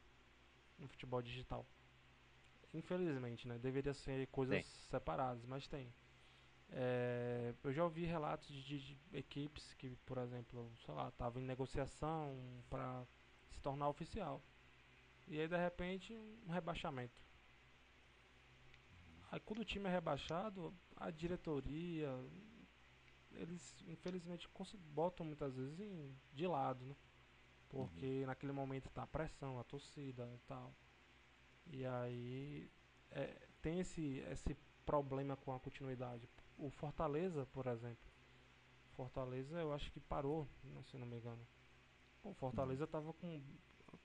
no futebol digital. Infelizmente, né? Deveria ser coisas tem. separadas, mas tem. É, eu já ouvi relatos de, de, equipes que, por exemplo, sei lá, estavam em negociação para se tornar oficial. E aí, de repente, um rebaixamento. Aí quando o time é rebaixado, a diretoria, eles infelizmente botam muitas vezes em, de lado, né? Porque uhum. naquele momento tá a pressão, a torcida e tal. E aí é, tem esse, esse problema com a continuidade. O Fortaleza, por exemplo. Fortaleza eu acho que parou, se não me engano. O Fortaleza uhum. tava com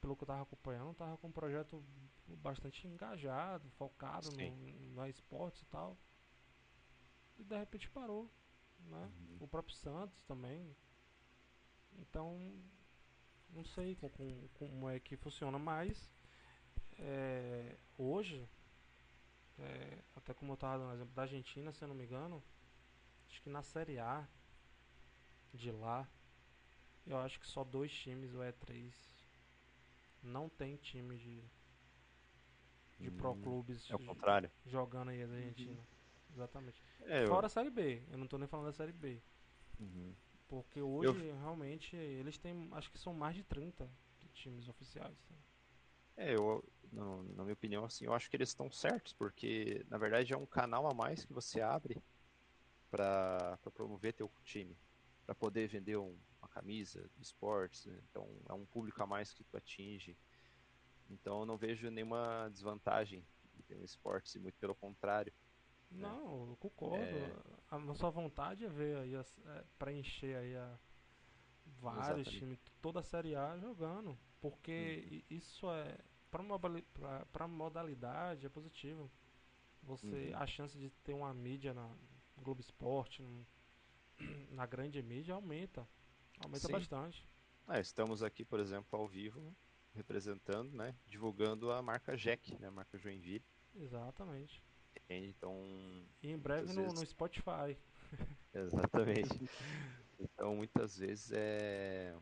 pelo que eu tava acompanhando, tava com um projeto bastante engajado, focado no, no esportes e tal. E de repente parou, né? Uhum. O próprio Santos também. Então, não sei com, com, como é que funciona, mas é, hoje, é, até como eu tava dando exemplo da Argentina, se eu não me engano, acho que na Série A de lá, eu acho que só dois times, ou é três, não tem time de de hum, pro clubes é o contrário. jogando aí na Argentina. Uhum. Exatamente. É, Fora eu... a Série B, eu não tô nem falando da Série B. Uhum. Porque hoje, eu... realmente, eles têm, acho que são mais de 30 times oficiais. Tá? É, eu, na minha opinião, assim, eu acho que eles estão certos, porque, na verdade, é um canal a mais que você abre para promover teu time, para poder vender um, uma camisa esportes, né? então é um público a mais que tu atinge. Então eu não vejo nenhuma desvantagem de ter um esporte, muito pelo contrário. Né? Não, eu concordo. É... A nossa vontade é ver aí, é, preencher aí a vários Exatamente. times, toda a Série A jogando, porque uhum. isso é para modalidade é positivo. Você uhum. a chance de ter uma mídia na Globo Esporte, [CLEARS THROAT] na grande mídia aumenta. Aumenta Sim. bastante. É, estamos aqui, por exemplo, ao vivo, representando, né? Divulgando a marca Jack, né? A marca Joinville. Exatamente. Então. E em breve no, vezes... no Spotify. [LAUGHS] Exatamente. [LAUGHS] então, muitas vezes é.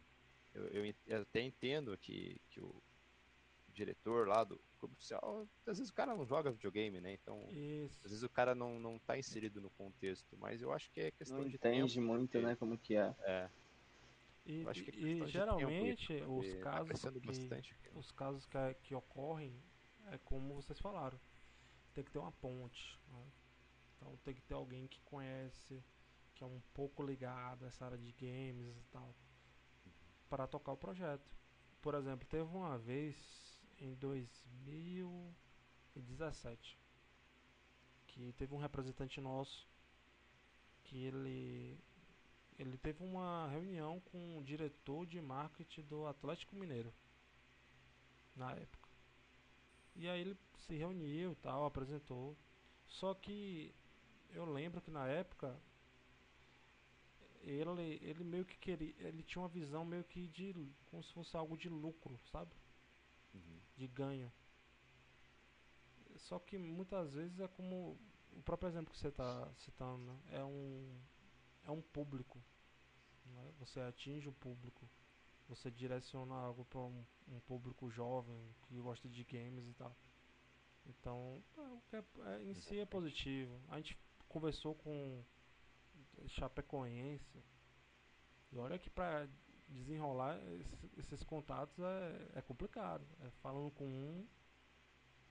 Eu, eu, eu, até entendo que, que o diretor lá do clube oficial, às vezes o cara não joga videogame, né? Então, Isso. às vezes o cara não, não tá inserido no contexto, mas eu acho que é questão não de entende tempo, muito, porque... né, como que é. É. E, é e geralmente tempo, os tá casos tá que, bastante. os casos que, que ocorrem é como vocês falaram, tem que ter uma ponte, né? então tem que ter alguém que conhece, que é um pouco ligado a essa área de games e tal, para tocar o projeto. Por exemplo, teve uma vez em 2017 que teve um representante nosso que ele ele teve uma reunião com o diretor de marketing do Atlético Mineiro na época. E aí ele se reuniu, tal, apresentou. Só que eu lembro que na época ele ele meio que queria, ele tinha uma visão meio que de como se fosse algo de lucro, sabe? Uhum. De ganho. Só que muitas vezes é como o próprio exemplo que você está citando, né? é um é um público. Né? Você atinge o público. Você direciona algo para um, um, público jovem que gosta de games e tal. Então, é, é, é, em si é positivo. A gente conversou com Chapecoense. E olha que para desenrolar esses, esses contatos é, é complicado. É falando com um.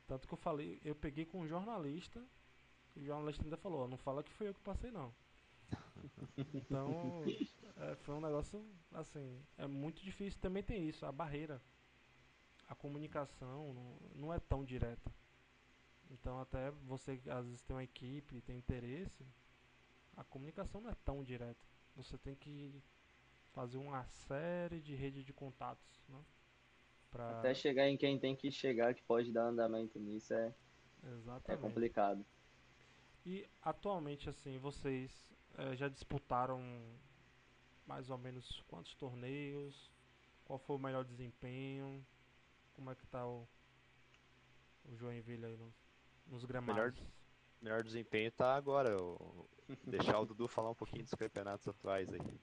Tanto que eu falei, eu peguei com um jornalista. E o jornalista ainda falou: não fala que foi eu que passei, não. Então, é, foi um negócio, assim, é muito difícil. Também tem isso, a barreira. A comunicação não, não é tão direta. Então, até você, às vezes, tem uma equipe, tem interesse, a comunicação não é tão direta. você tem que fazer uma série de rede de contatos, né? Pra... Até chegar em quem tem que chegar, que pode dar andamento nisso, é, é complicado. E atualmente, assim, vocês é, já disputaram mais ou menos quantos torneios? Qual foi o melhor desempenho? Como é que tá o, o Joinville aí nos, nos gramados? Melhor, melhor desempenho tá agora. O, deixar o Dudu falar um pouquinho dos campeonatos atuais aí.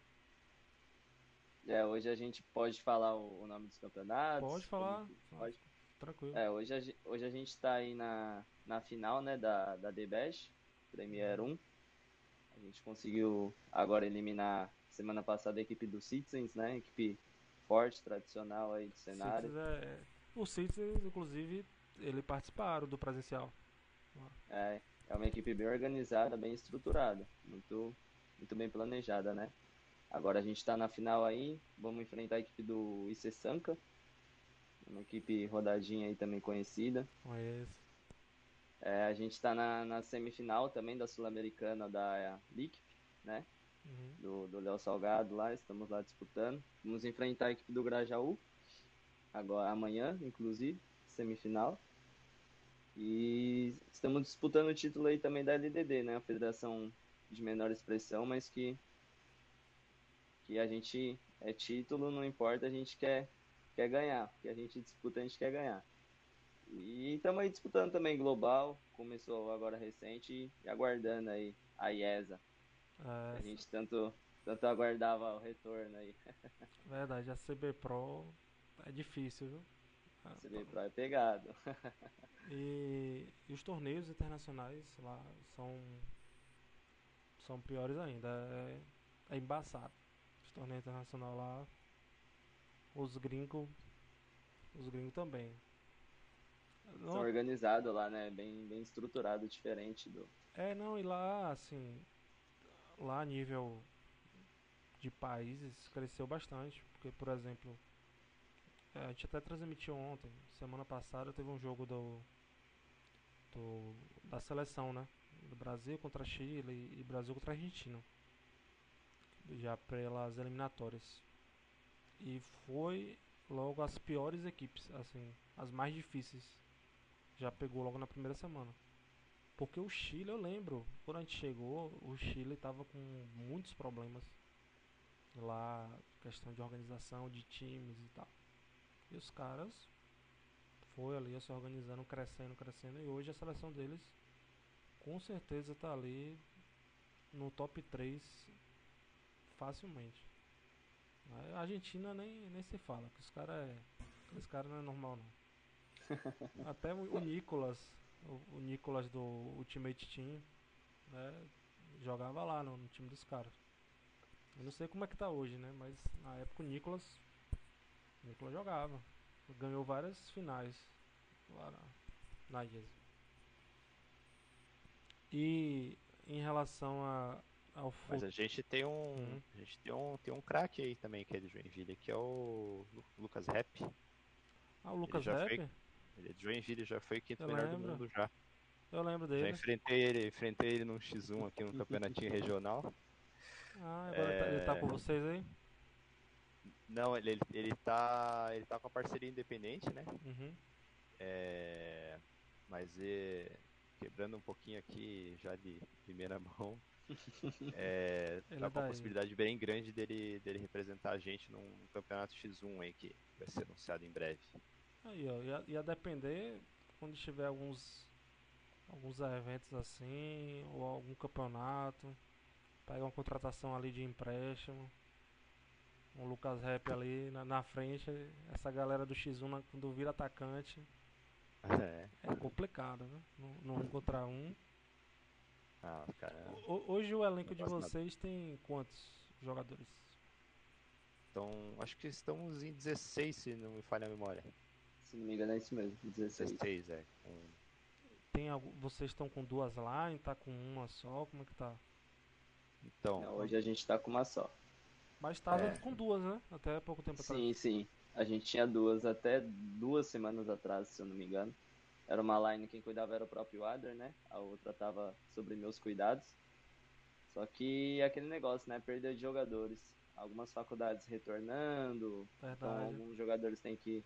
É, hoje a gente pode falar o, nome dos campeonatos. Pode falar. Pode. Tranquilo. É, hoje a, hoje a gente está aí na, na final, né, da, da DBES, Premier 1. A gente conseguiu agora eliminar semana passada a equipe do Citizens, né, equipe forte, tradicional aí do cenário. Citizens é... O Citizens, inclusive, ele participaram do presencial. É, é uma equipe bem organizada, bem estruturada, muito, muito bem planejada, né? Agora a gente está na final aí, vamos enfrentar a equipe do IC Sanka, uma equipe rodadinha aí também conhecida. Conheço. É, a gente está na, na, semifinal também da Sul-Americana da LICP, né? Uhum. Do Léo Salgado lá, estamos lá disputando. Vamos enfrentar a equipe do Grajaú, agora amanhã, inclusive, semifinal. E estamos disputando o título aí também da LDD, né? A Federação de Menor Expressão, mas que que a gente é título, não importa, a gente quer, quer ganhar, porque a gente disputa, a gente quer ganhar. E estamos aí disputando também global, começou agora recente e aguardando aí a IESA. Ah, a gente tanto, tanto aguardava o retorno aí. [LAUGHS] Verdade, a CB Pro é difícil, viu? A CB Pro é pegado. [LAUGHS] e, e os torneios internacionais lá são, são piores ainda, é, é embaçado torneio internacional lá. Os gringos. Os gringos também. Não... São organizados lá, né? Bem, bem estruturado, diferente do. É, não, e lá, assim. Lá a nível de países cresceu bastante. Porque, por exemplo, é, a gente até transmitiu ontem, semana passada, teve um jogo do, do da seleção, né? Do Brasil contra Chile e Brasil contra Argentina já pelas eliminatórias. E foi logo as piores equipes, assim, as mais difíceis. Já pegou logo na primeira semana. Porque o Chile, eu lembro, quando a gente chegou, o Chile estava com muitos problemas lá, questão de organização de times e tal. E os caras foi ali se organizando, crescendo, crescendo e hoje a seleção deles com certeza está ali no top 3 facilmente. A Argentina nem, nem se fala, que os caras é. Cara não é normal não. Até o, Nicolas, o, o, Nicolas do Ultimate Team, né, jogava lá no, no, time dos caras. Eu não sei como é que tá hoje, né? Mas na época o Nicolas. O Nicolas jogava. Ganhou várias finais lá na, na. E em relação a, mas a gente tem um. Uhum. A gente tem um, tem um craque aí também que é de Joinville, que é o Lucas Rap. Ah, o Lucas Rap? Foi, ele é de Joinville, já foi quinto Eu melhor lembro. do mundo já. Eu lembro dele. Já enfrentei ele, enfrentei ele num X1 aqui no campeonatinho [LAUGHS] regional. Ah, agora é... ele tá com vocês aí? Não, ele, ele, ele, tá, ele tá com a parceria independente, né? Uhum. É, mas é, quebrando um pouquinho aqui já de primeira [LAUGHS] mão, é, tá com uma possibilidade bem grande dele, dele representar a gente num campeonato X1 aí que vai ser anunciado em breve. Aí, ó, ia, ia depender quando tiver alguns alguns eventos assim, ou algum campeonato, pegar uma contratação ali de empréstimo, um Lucas Rap ali na, na frente, essa galera do X1 na, quando vira atacante. É, é complicado, né? Não, encontrar um. Ah, cara. Hoje o elenco de vocês nada. tem quantos jogadores? Então, acho que estamos em 16, se não me falha a memória. Se não me engano é isso mesmo, 16. 16, é. Tem algo, vocês estão com duas line, tá com uma só, como é que tá? Então. Não, hoje a gente tá com uma só. Mas estava é. com duas, né? Até pouco tempo sim, atrás. Sim, sim. A gente tinha duas até duas semanas atrás, se eu não me engano. Era uma line, quem cuidava era o próprio Adler, né? A outra tava sobre meus cuidados. Só que é aquele negócio, né? Perda de jogadores. Algumas faculdades retornando, então alguns jogadores têm que,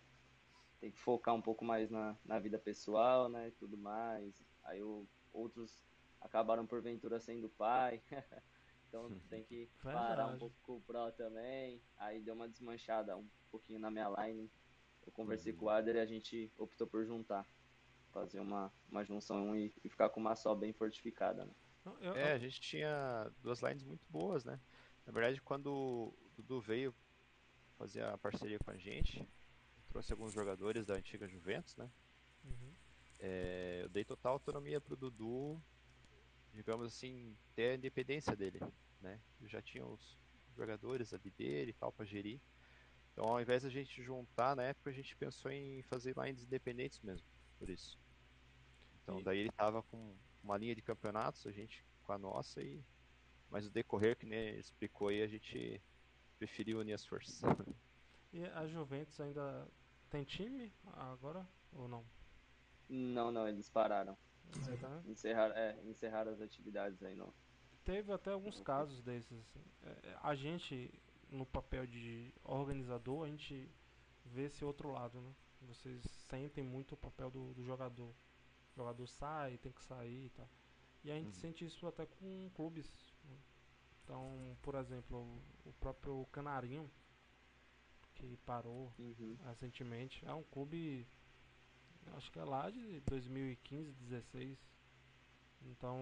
têm que focar um pouco mais na, na vida pessoal, né? Tudo mais. Aí o, outros acabaram porventura sendo pai. [LAUGHS] então tem que parar um pouco com o Pro também. Aí deu uma desmanchada um pouquinho na minha line. Eu conversei uhum. com o Adler e a gente optou por juntar. Fazer uma, uma junção e, e ficar com uma só bem fortificada, né? É, a gente tinha duas lines muito boas, né? Na verdade, quando o Dudu veio fazer a parceria com a gente, trouxe alguns jogadores da antiga Juventus, né? Uhum. É, eu dei total autonomia pro Dudu, digamos assim, ter a independência dele, né? Eu já tinha os jogadores ali dele e tal para gerir. Então, ao invés da gente juntar, na época a gente pensou em fazer lines independentes mesmo, por isso. Então, daí ele tava com uma linha de campeonatos, a gente com a nossa, e mas o decorrer, que nem ele explicou aí, a gente preferiu unir as forças. E a Juventus ainda tem time agora ou não? Não, não, eles pararam. É, tá? encerraram, é, encerraram as atividades aí, não. Teve até alguns casos desses. Assim. É, a gente, no papel de organizador, a gente vê esse outro lado, né? Vocês sentem muito o papel do, do jogador. O jogador sai, tem que sair e tal. E a gente uhum. sente isso até com clubes. Né? Então, por exemplo, o próprio Canarinho, que parou uhum. recentemente, é um clube, acho que é lá de 2015, 16. Então,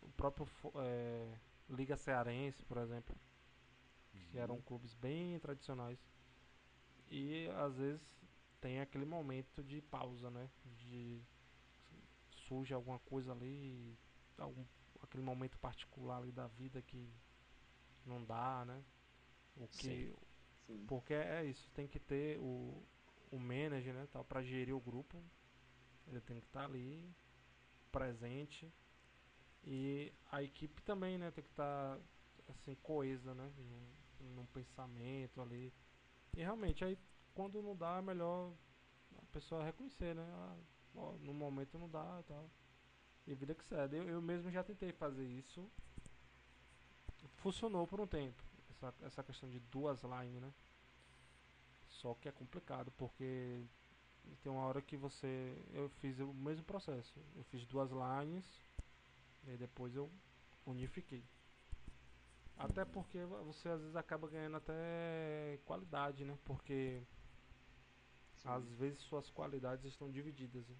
o próprio é, Liga Cearense, por exemplo, uhum. que eram uhum. clubes bem tradicionais. E às vezes tem aquele momento de pausa, né? De surge alguma coisa ali, algum, aquele momento particular ali da vida que não dá, né? O que, Sim. Sim. Porque é isso, tem que ter o, o manager, né, tal, para gerir o grupo. Ele tem que estar tá ali presente e a equipe também, né, tem que estar tá, assim coesa, né, num, num pensamento ali. E realmente aí quando não dá, é melhor a pessoa reconhecer, né? Ah, ó, no momento não dá e tal. E vida que segue. Eu, eu mesmo já tentei fazer isso. Funcionou por um tempo. Essa, essa questão de duas lines, né? Só que é complicado porque tem uma hora que você. Eu fiz o mesmo processo. Eu fiz duas lines e depois eu unifiquei. Até porque você às vezes acaba ganhando até qualidade, né? Porque Sim. às vezes suas qualidades estão divididas. Né?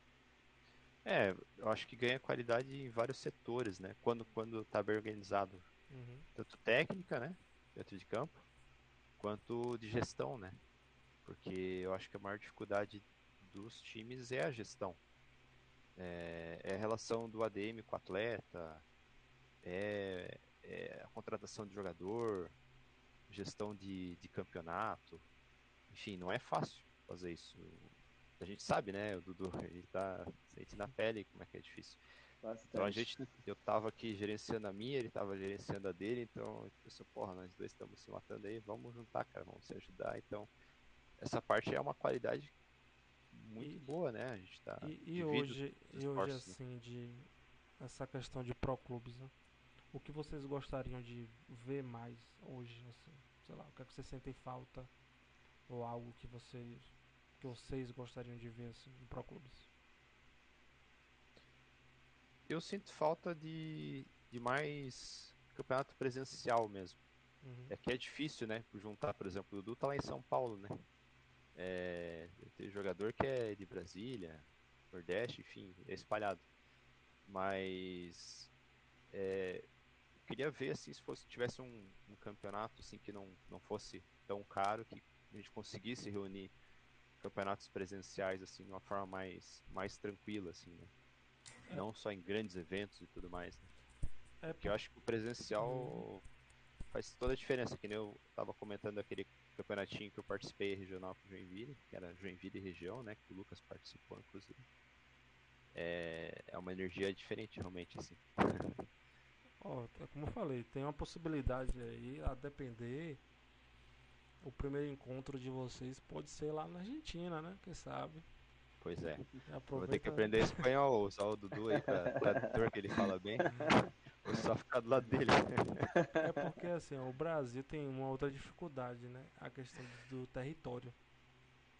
É, eu acho que ganha qualidade em vários setores, né? Quando quando tá bem organizado, uhum. tanto técnica, né, dentro de campo, quanto de gestão, né? Porque eu acho que a maior dificuldade dos times é a gestão. É, é a relação do ADM com o atleta, é, é, a contratação de jogador, gestão de, de campeonato. Enfim, não é fácil fazer isso a gente sabe, né? O Dudu, [LAUGHS] ele tá sente na pele como é que é difícil. Bastante. Então a gente, eu tava aqui gerenciando a minha, ele tava gerenciando a dele, então eu pensei, porra, nós dois estamos se matando aí, vamos juntar, cara, vamos se ajudar. Então, essa parte é uma qualidade muito e, boa, né? A gente tá. E, e hoje, e hoje né? assim, de essa questão de pro clubes, né? O que vocês gostariam de ver mais hoje, assim? Sei lá, o que, é que vocês sentem falta? Ou algo que vocês que vocês gostariam de ver assim, no Pro Clubes? Eu sinto falta de, de mais campeonato presencial mesmo. Uhum. É que é difícil, né? Juntar, por exemplo, o Dudu tá lá em São Paulo, né? É, tem jogador que é de Brasília, Nordeste, enfim, é espalhado. Mas é, queria ver assim, se fosse tivesse um, um, campeonato assim que não, não fosse tão caro que a gente conseguisse reunir campeonatos presenciais assim de uma forma mais mais tranquila assim, né? Não só em grandes eventos e tudo mais, né? É porque eu acho que o presencial faz toda a diferença, que nem eu tava comentando aquele campeonatinho que eu participei regional com o Joinville, que era Joinville e região, né, que o Lucas participou inclusive. É, é uma energia diferente realmente assim. oh, como eu falei, tem uma possibilidade aí a depender o primeiro encontro de vocês pode ser lá na Argentina, né? Quem sabe? Pois é. Vou ter que aprender espanhol, usar o Dudu aí pra tradutor que ele fala bem. Vou só ficar do lado dele. É porque assim, o Brasil tem uma outra dificuldade, né? A questão do território.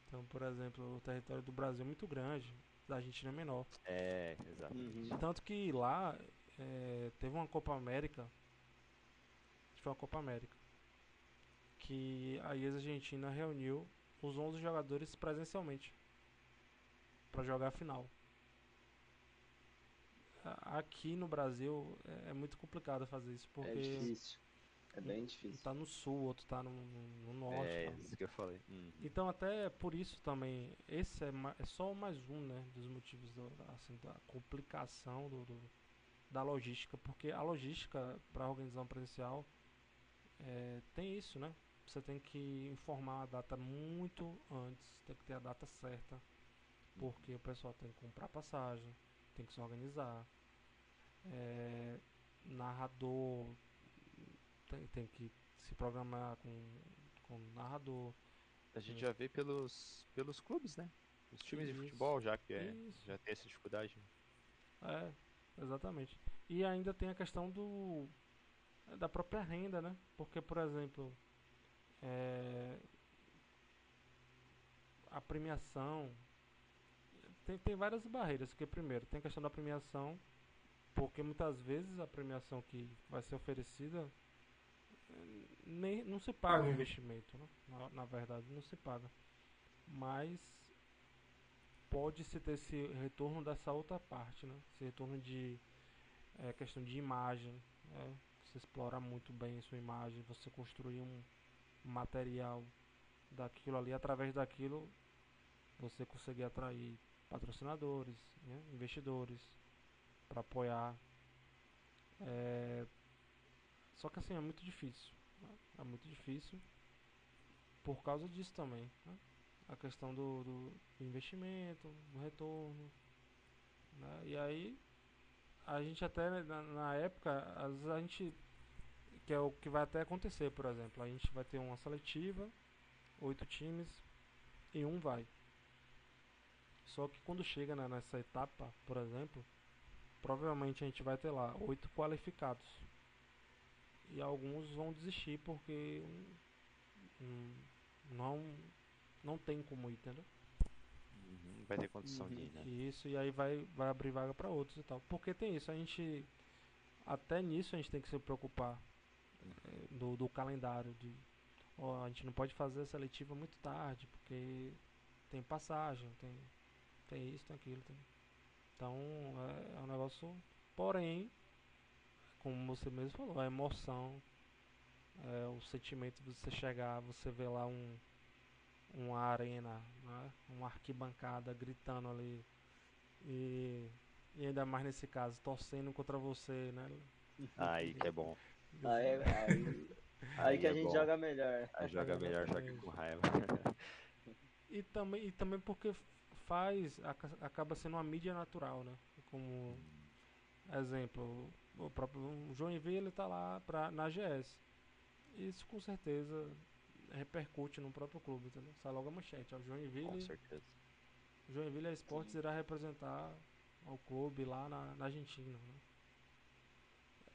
Então, por exemplo, o território do Brasil é muito grande, da Argentina é menor. É, exato. Uhum. Tanto que lá é, teve uma Copa América. Acho que foi uma Copa América. Que a IES Argentina reuniu os 11 jogadores presencialmente para jogar a final. Aqui no Brasil é, é muito complicado fazer isso É porque difícil. É bem um difícil. tá no sul, outro tá no, no- no norte. É, tá? isso que eu falei. Uhum. Então até por isso também, esse é, é só mais um, né, dos motivos do- da, assim, da complicação do, do- da logística, porque a logística para organizar um presencial é, tem isso, né? Você tem que informar a data muito antes, tem que ter a data certa, porque o pessoal tem que comprar passagem, tem que se organizar, é, narrador tem, tem que se programar com, com narrador. A gente já vê pelos, pelos clubes, né? Os times de Isso. futebol já que é, Isso. já tem essa dificuldade. É, exatamente. E ainda tem a questão do da própria renda, né? Porque, por exemplo, é, a premiação tem, tem várias barreiras. Porque, primeiro, tem a questão da premiação, porque muitas vezes a premiação que vai ser oferecida eh, nem, não se paga o investimento, né? na, na verdade, não se paga. Mas pode-se ter esse retorno dessa outra parte, né? Esse retorno de é, questão de imagem, né? Você explorar muito bem a sua imagem, você construir um material daquilo ali, através daquilo você conseguir atrair patrocinadores, né? investidores para apoiar. É, Só que assim é muito difícil, né? é muito difícil por causa disso também. né? A questão do, do investimento, do retorno. né? E aí a gente até né, na, na época, às vezes a gente. Que é o que vai até acontecer, por exemplo. A gente vai ter uma seletiva, oito times e um vai. Só que quando chega né, nessa etapa, por exemplo, provavelmente a gente vai ter lá oito qualificados. E alguns vão desistir porque hum, não, não tem como ir, entendeu? Uhum, Não vai ter condição de Uhum. ir, né? Isso, e aí vai, vai abrir vaga para outros e tal. Porque tem isso, a gente. Até nisso a gente tem que se preocupar eh, do, do calendário. De, ó, a gente não pode fazer a seletiva muito tarde, porque tem passagem, tem, tem isso, tem aquilo. Tem. Então é, é um negócio. Porém, como você mesmo falou, a emoção, é, o sentimento de você chegar, você ver lá um, uma arena, né? uma arquibancada gritando ali e, e ainda mais nesse caso torcendo contra você, né? Aí que é bom. Aí, aí, aí que é a gente bom. joga melhor. Aí joga melhor, joga com raiva. E também, e também porque faz, aca- acaba sendo uma mídia natural, né? Como exemplo, o próprio Joinville está lá pra, na GS. Isso com certeza repercute no próprio clube, entendeu? Sai logo a manchete, ó, Com Joinville, certeza. Joinville Esportes Sim. irá representar o clube lá na, na Argentina, né?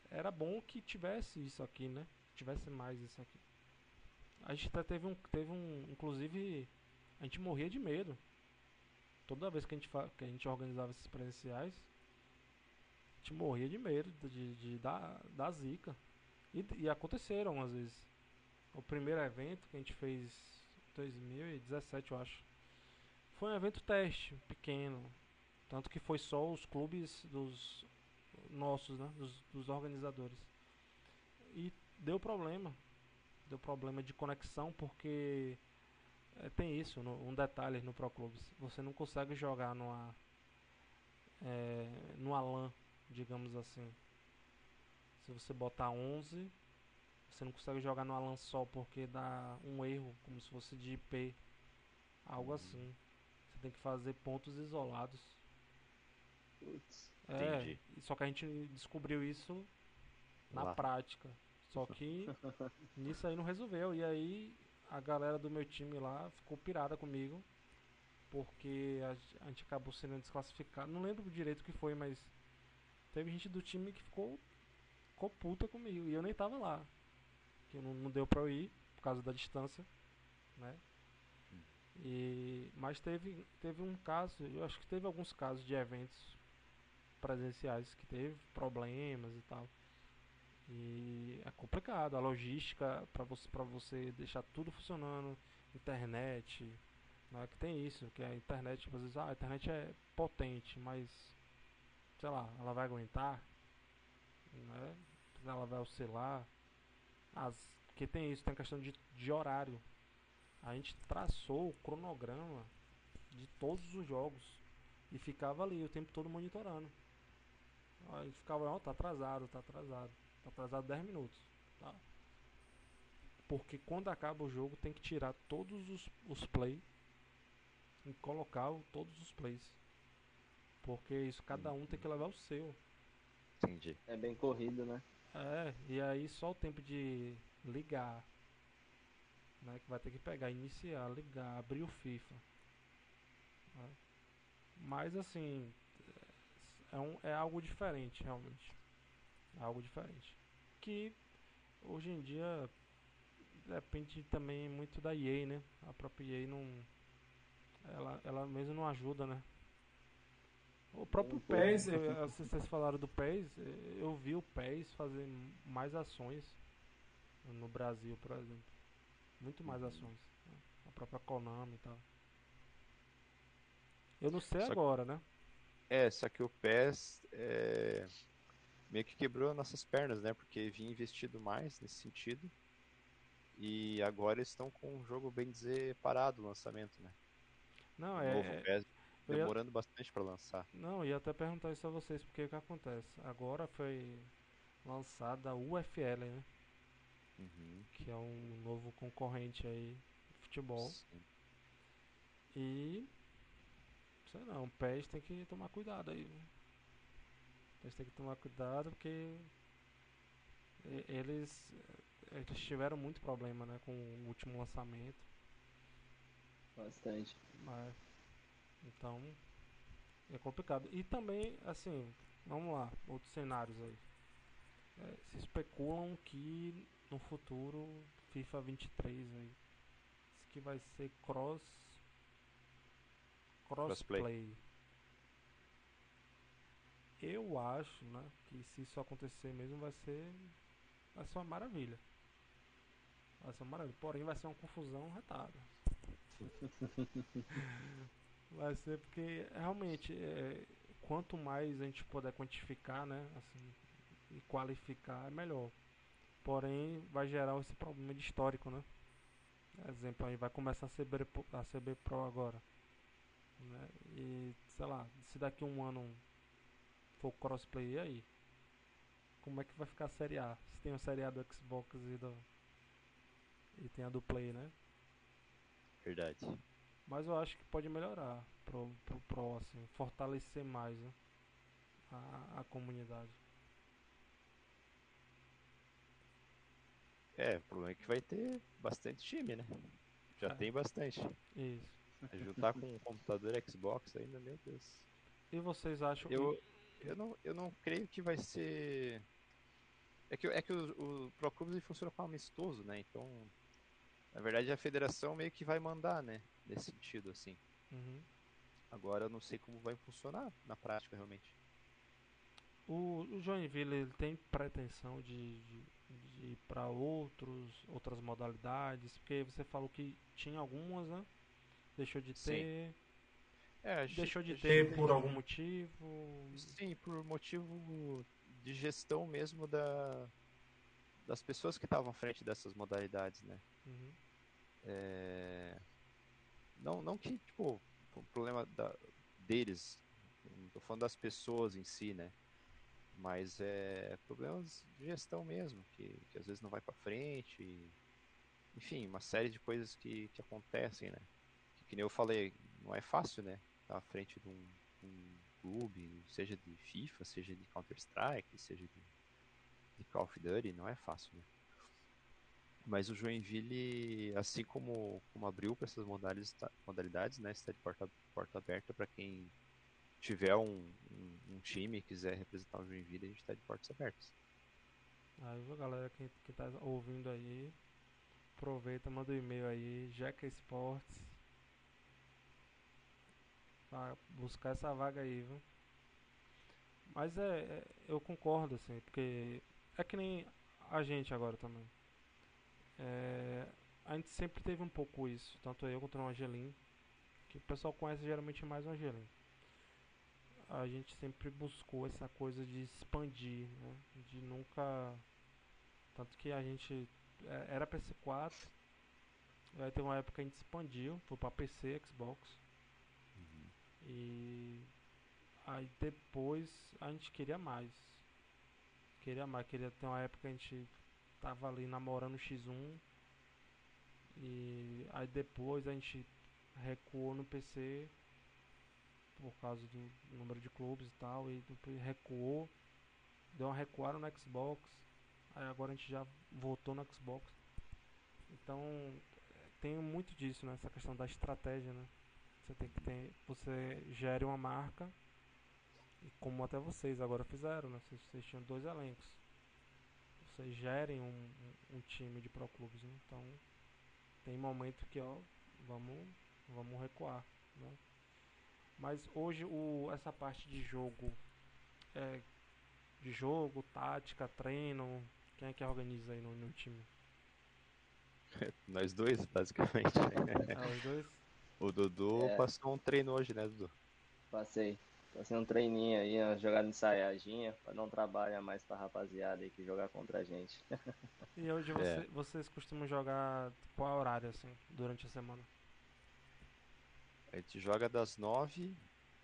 Era bom que tivesse isso aqui, né? Tivesse mais isso aqui. A gente até teve um, teve um, inclusive, a gente morria de medo. Toda vez que a gente, que a gente organizava esses presenciais, a gente morria de medo de, de, dar, dar zica. E, e aconteceram às vezes. O primeiro evento que a gente fez em 2017, eu acho. Foi um evento teste, pequeno. Tanto que foi só os clubes dos nossos, né? Dos, dos organizadores. E deu problema. Deu problema de conexão porque tem isso, no- um detalhe no Pro Clubes. Você não consegue jogar numa, eh, numa LAN, digamos assim. Se você botar 11, você não consegue jogar numa LAN só porque dá um erro, como se fosse de IP. Algo Hum. assim. Você tem que fazer pontos isolados. Putz. É, Entendi. só que a gente descobriu isso na Lá. prática. Só que [LAUGHS] nisso aí não resolveu. E aí a galera do meu time lá ficou pirada comigo. Porque a, gente acabou sendo desclassificado. Não lembro direito o que foi, mas teve gente do time que ficou ficou puta comigo. E eu nem tava lá. Que não, não deu pra eu ir por causa da distância, né? E, mas teve, teve um caso, eu acho que teve alguns casos de eventos presenciais que teve problemas e tal. E é complicado, a logística para você, pra você deixar tudo funcionando, internet, não é que tem isso, que a internet, às vezes, ah, a internet é potente, mas sei lá, ela vai aguentar, né? Ela vai oscilar. As, que tem isso, tem questão de, de horário. A gente traçou o cronograma de todos os jogos e ficava ali o tempo todo monitorando. Aí ficava, ó, oh, tá atrasado, tá atrasado. Atrasado 10 minutos. Tá? Porque quando acaba o jogo tem que tirar todos os, os play e colocar o, todos os plays. Porque isso cada um tem que levar o seu. Entendi. É bem corrido, né? É, e aí só o tempo de ligar. Né, que vai ter que pegar, iniciar, ligar, abrir o FIFA. Né? Mas assim, é, um, é algo diferente realmente. Algo diferente. Que hoje em dia depende também muito da EA, né? A própria EA não. Ela, ela mesmo não ajuda, né? O próprio PES, vocês falaram do PES, eu vi o PES fazer mais ações no Brasil, por exemplo. Muito mais uhum. ações. Né? A própria Konami e tal. Eu não sei só agora, que, né? É, só que o PES é, meio que quebrou nossas pernas, né? Porque vinha investido mais nesse sentido. E agora estão com um jogo, bem dizer, parado o lançamento, né? Não, é. Novo é, PES demorando ia... bastante para lançar. Não, ia até perguntar isso a vocês, porque o que acontece? Agora foi lançada a UFL, né? Uhum. Que é um novo concorrente aí de futebol. Sim. E sei não, o PES tem que tomar cuidado aí. O PES tem que tomar cuidado porque eles, eles tiveram muito problema né, com o último lançamento. Bastante. Mas, então é complicado. E também, assim, vamos lá, outros cenários aí. É, se especulam que no futuro FIFA 23 aí que vai ser cross crossplay. Cross Eu acho, né, que se isso acontecer mesmo vai ser vai ser uma maravilha. Vai ser uma maravilha. Porém vai ser uma confusão retada. [LAUGHS] vai ser porque realmente é, quanto mais a gente puder quantificar, né, assim, e qualificar é melhor. Porém vai gerar esse problema de histórico, né? Exemplo aí vai começar a CB, a CB Pro agora. Né? E sei lá, se daqui a um ano for crossplay, e aí? Como é que vai ficar a série A? Se tem a série A do Xbox e do. E tem a do Play, né? Verdade. Mas eu acho que pode melhorar pro, pro Pro, assim, fortalecer mais né? a, a comunidade. É, o problema é que vai ter bastante time, né? Já é. tem bastante. Isso. Juntar com um computador Xbox ainda, meu Deus. E vocês acham eu, que. Eu não, eu não creio que vai ser. É que, é que o, o Pro funciona como amistoso, né? Então, na verdade, a federação meio que vai mandar, né? Nesse sentido, assim. Uhum. Agora eu não sei como vai funcionar na prática, realmente. O, o Joinville ele tem pretensão de, de, de ir para outros outras modalidades, porque você falou que tinha algumas, né? Deixou de ter. É, deixou de ter por algum motivo. Sim, por motivo de gestão mesmo da, das pessoas que estavam à frente dessas modalidades, né? Uhum. É, não, não que, tipo, o problema da, deles, não tô falando das pessoas em si, né? Mas é problemas de gestão mesmo, que, que às vezes não vai para frente. E, enfim, uma série de coisas que, que acontecem, né? que nem eu falei, não é fácil, né? Estar tá à frente de um, um clube, seja de FIFA, seja de Counter-Strike, seja de, de, Call of Duty, não é fácil, né? Mas o Joinville, assim como, como abriu para essas modalidades, tá, modalidades, né? Está de porta, porta aberta para quem tiver um, um, um, time e quiser representar o Joinville, a gente está de portas abertas. Aí, galera que, que tá ouvindo aí, aproveita, manda um e-mail aí, Jeca Buscar essa vaga aí, viu? Mas é, é, eu concordo, assim, porque é que nem a gente agora também. É, a gente sempre teve um pouco isso, tanto eu quanto o Angelim, que o pessoal conhece geralmente mais o Angelim. A gente sempre buscou essa coisa de expandir, né? De nunca. Tanto que a gente é, era PS4, aí tem uma época que a gente expandiu, foi pra PC, Xbox. E aí depois a gente queria mais. Queria mais, queria ter uma época que a gente tava ali namorando o X1. E aí depois a gente recuou no PC por causa do número de clubes e tal, e depois recuou, deu uma recuada no Xbox, aí agora a gente já voltou no Xbox. Então tem muito disso, né? Essa questão da estratégia, né? Você tem que ter. Você gere uma marca. E como até vocês agora fizeram, né? Vocês, vocês tinham dois elencos. Vocês gerem um, um, um time de pro clubes, né? Então tem momento que ó, vamos, vamos recuar, né? Mas hoje o, essa parte de jogo, é, de jogo, tática, treino, quem é que organiza aí no, no time? [LAUGHS] Nós dois, basicamente. Os dois? O Dudu é. passou um treino hoje, né, Dudu? Passei. Passei um treininho aí, uma jogada ensaiadinha, pra não trabalhar mais pra rapaziada aí que jogar contra a gente. E hoje você, é. vocês costumam jogar qual horário, assim, durante a semana? A gente joga das nove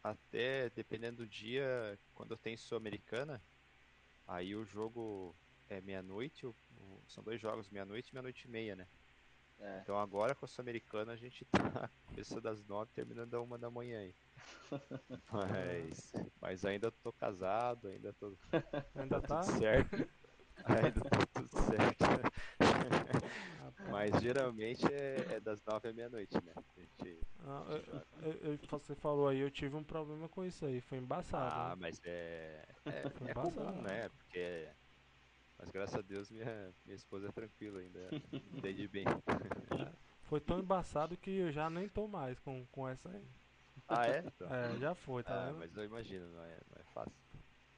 até, dependendo do dia, quando tem Sul-Americana, aí o jogo é meia-noite, são dois jogos, meia-noite e meia-noite e meia, né? É. Então agora com a Sul-Americana a gente tá [LAUGHS] começando das nove terminando da uma da manhã aí. [LAUGHS] Mas, mas ainda tô casado, ainda tô. [LAUGHS] Ainda tá? Tudo certo. ainda tá tudo certo. Mas geralmente é, é, das nove à meia-noite, né? Gente, ah, eu, eu, você falou aí, eu tive um problema com isso aí, foi embaçado. Ah, né? mas é. É, é comum, né? Porque. Mas graças a Deus minha, minha esposa é tranquila ainda. Desde bem. [LAUGHS] Foi tão embaçado que eu já nem tô mais com, com essa aí. Ah, é? Então. É, já foi, tá ah, vendo? Mas eu imagino, não é, não é fácil.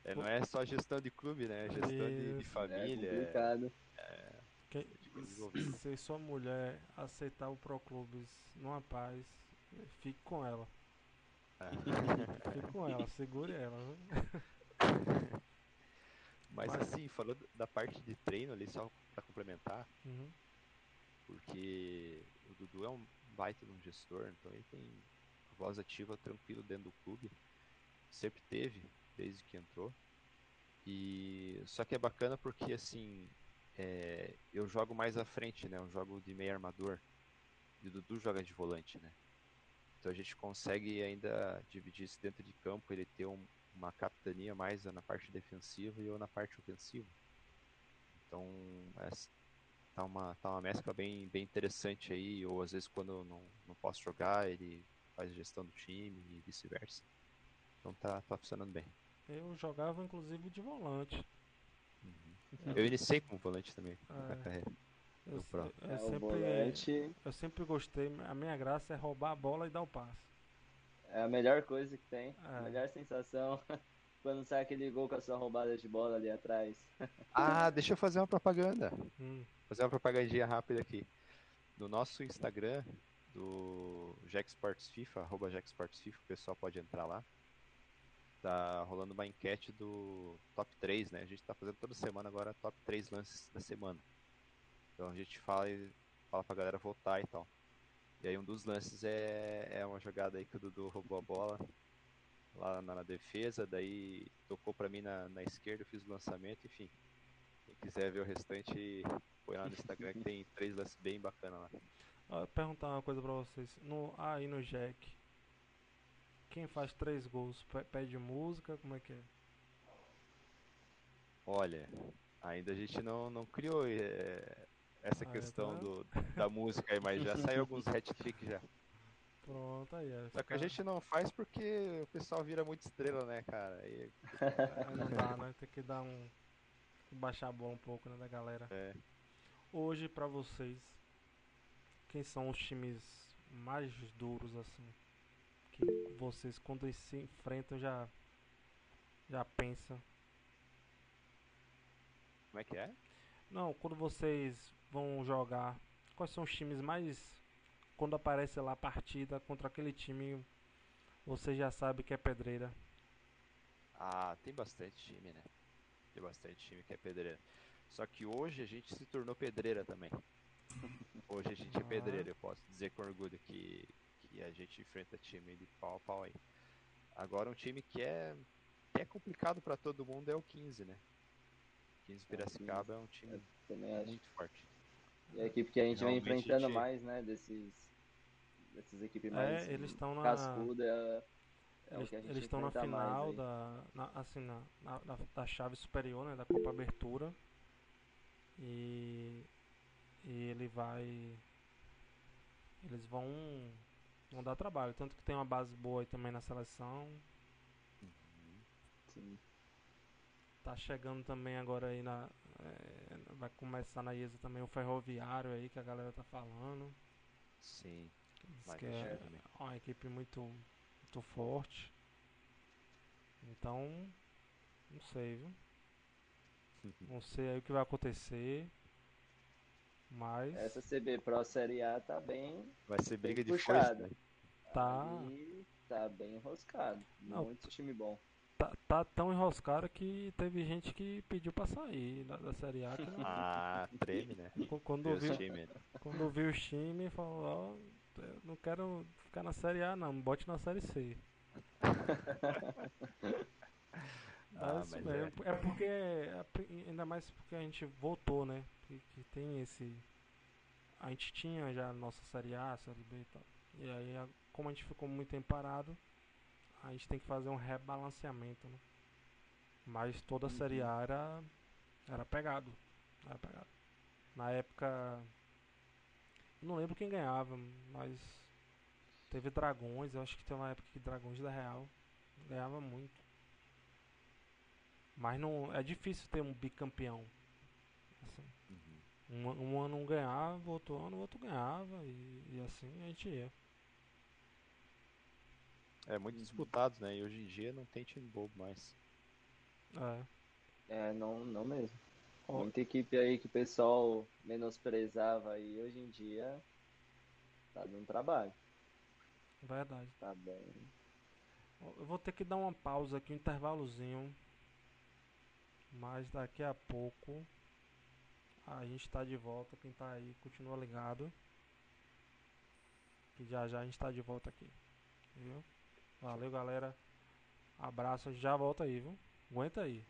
É, não é só gestão de clube, né? É gestão de, de, família. É complicado. É, se sua mulher aceitar o Proclubes numa paz, fique com ela. É. Fique com ela, segure ela. [LAUGHS] Mas, Mas, assim, falando da parte de treino ali, só pra complementar, uhum. porque o Dudu é um baita de um gestor, então ele tem voz ativa tranquilo dentro do clube. Sempre teve, desde que entrou. E só que é bacana porque assim é, eu jogo mais à frente, né? Eu jogo de meio armador. E o Dudu joga de volante, né? Então a gente consegue ainda dividir isso dentro de campo, ele ter um, uma capitania mais na parte defensiva e eu na parte ofensiva. Então é, tá, uma, tá uma mescla bem, bem interessante aí, ou às vezes quando eu não, não posso jogar, ele faz gestão do time e vice-versa. Então tá, tá funcionando bem. Eu jogava inclusive de volante. Uhum. Eu iniciei como volante também na carreira. Eu, eu, eu, é, sempre, volante... eu sempre gostei, a minha graça é roubar a bola e dar o passe. É a melhor coisa que tem, é. a melhor sensação [LAUGHS] quando sai aquele gol com a sua roubada de bola ali atrás. [LAUGHS] Ah, deixa eu fazer uma propaganda. Hum. Fazer uma propagandinha rápida aqui. No nosso Instagram, do Jack Sports FIFA, arroba Jack Sports FIFA, o pessoal pode entrar lá. Tá rolando uma enquete do top 3, né? A gente tá fazendo toda semana agora top 3 lances da semana. Então a gente fala, fala pra galera votar e tal. E aí um dos lances é, é uma jogada aí que o Dudu roubou a bola lá na, na defesa, daí tocou pra mim na, na esquerda, eu fiz o lançamento, enfim. Quem quiser ver o restante, põe lá no Instagram que tem três lances bem bacanas lá. Vou perguntar uma coisa pra vocês. No, aí no Jack, quem faz três gols pede música? Como é que é? Olha, ainda a gente não, não criou é, essa ah, questão do, da música aí, mas já [LAUGHS] saiu alguns hat-tricks já. Pronto, aí. É, Só que a gente não faz porque o pessoal vira muito estrela, né, cara? Aí... aí não dá, né? Tem que dar um. baixar a bola um pouco, né, da galera. É. Hoje, pra vocês, quem são os times mais duros, assim? Que vocês, quando se enfrentam, já, já pensam. Como é que é? Não, quando vocês vão jogar, quais são os times mais. Quando aparece lá a partida contra aquele time, você já sabe que é pedreira. Ah, tem bastante time, né? Tem bastante time que é pedreira. Só que hoje a gente se tornou pedreira também. Hoje a gente é Ah. pedreira, eu posso dizer com orgulho que, que a gente enfrenta time de pau a pau aí. Agora um time que é, que é complicado pra todo mundo é o 15, né? 15 Piracicaba é um time muito forte. E a equipe que a gente vem Realmente, enfrentando gente- mais, né? Desses. Dessas equipes mais. É, eles estão na. cascuda. É, é Eles eles estão na final da, na, assim, na, na- da, da chave superior, né, da Copa Abertura. E, e ele vai. Eles vão, vão dar trabalho. Tanto que tem uma base boa aí também na seleção. Sim. Tá chegando também agora aí na. é, vai começar na IESA também o ferroviário aí que a galera tá falando. Sim, Diz vai que mexer é também. uma equipe muito, muito forte. Então, não sei, viu? [LAUGHS] Não sei aí o que vai acontecer. Mas Essa CB Pro Série A tá bem. Vai ser briga de puxada. foice, né? tá, ali tá bem enroscado. Não, Muito time bom. Tá, tá tão enroscado que teve gente que pediu pra sair da, da Série A. Que [LAUGHS] não- Ah, [LAUGHS] treme, né? qu- quando, Deus viu, time. quando viu os times, falou: Ó, eu não quero ficar na Série A, não, bote na Série C. [LAUGHS] Ah, Mas, mas é, é porque, é ainda mais porque a gente voltou, né? Que, que tem esse. A gente tinha já a nossa Série A, Série B e tal. E aí, como a gente ficou muito tempo parado, a gente tem que fazer um rebalanceamento, né? Mas toda a Série A era, era pegado. Era pegado. Na época. Não lembro quem ganhava, mas. Teve Dragões, eu acho que teve uma época que Dragões da Real ganhava muito. Mas não é difícil ter um bicampeão. Assim, Uhum. um, um ano um ganhava, outro ano o outro ganhava e, e assim a gente ia. É muito disputados, né? E hoje em dia não tem time bobo mais. É. É, não, não mesmo. Ó, Muita equipe aí que o pessoal menosprezava aí hoje em dia tá dando trabalho. verdade. Tá bem. Eu vou ter que dar uma pausa aqui, um intervalozinho. Mas daqui a pouco a gente tá de volta. Quem tá aí continua ligado. Que já já a gente tá de volta aqui. Viu? Valeu, galera. Abraço, já volta aí, viu? Aguenta aí.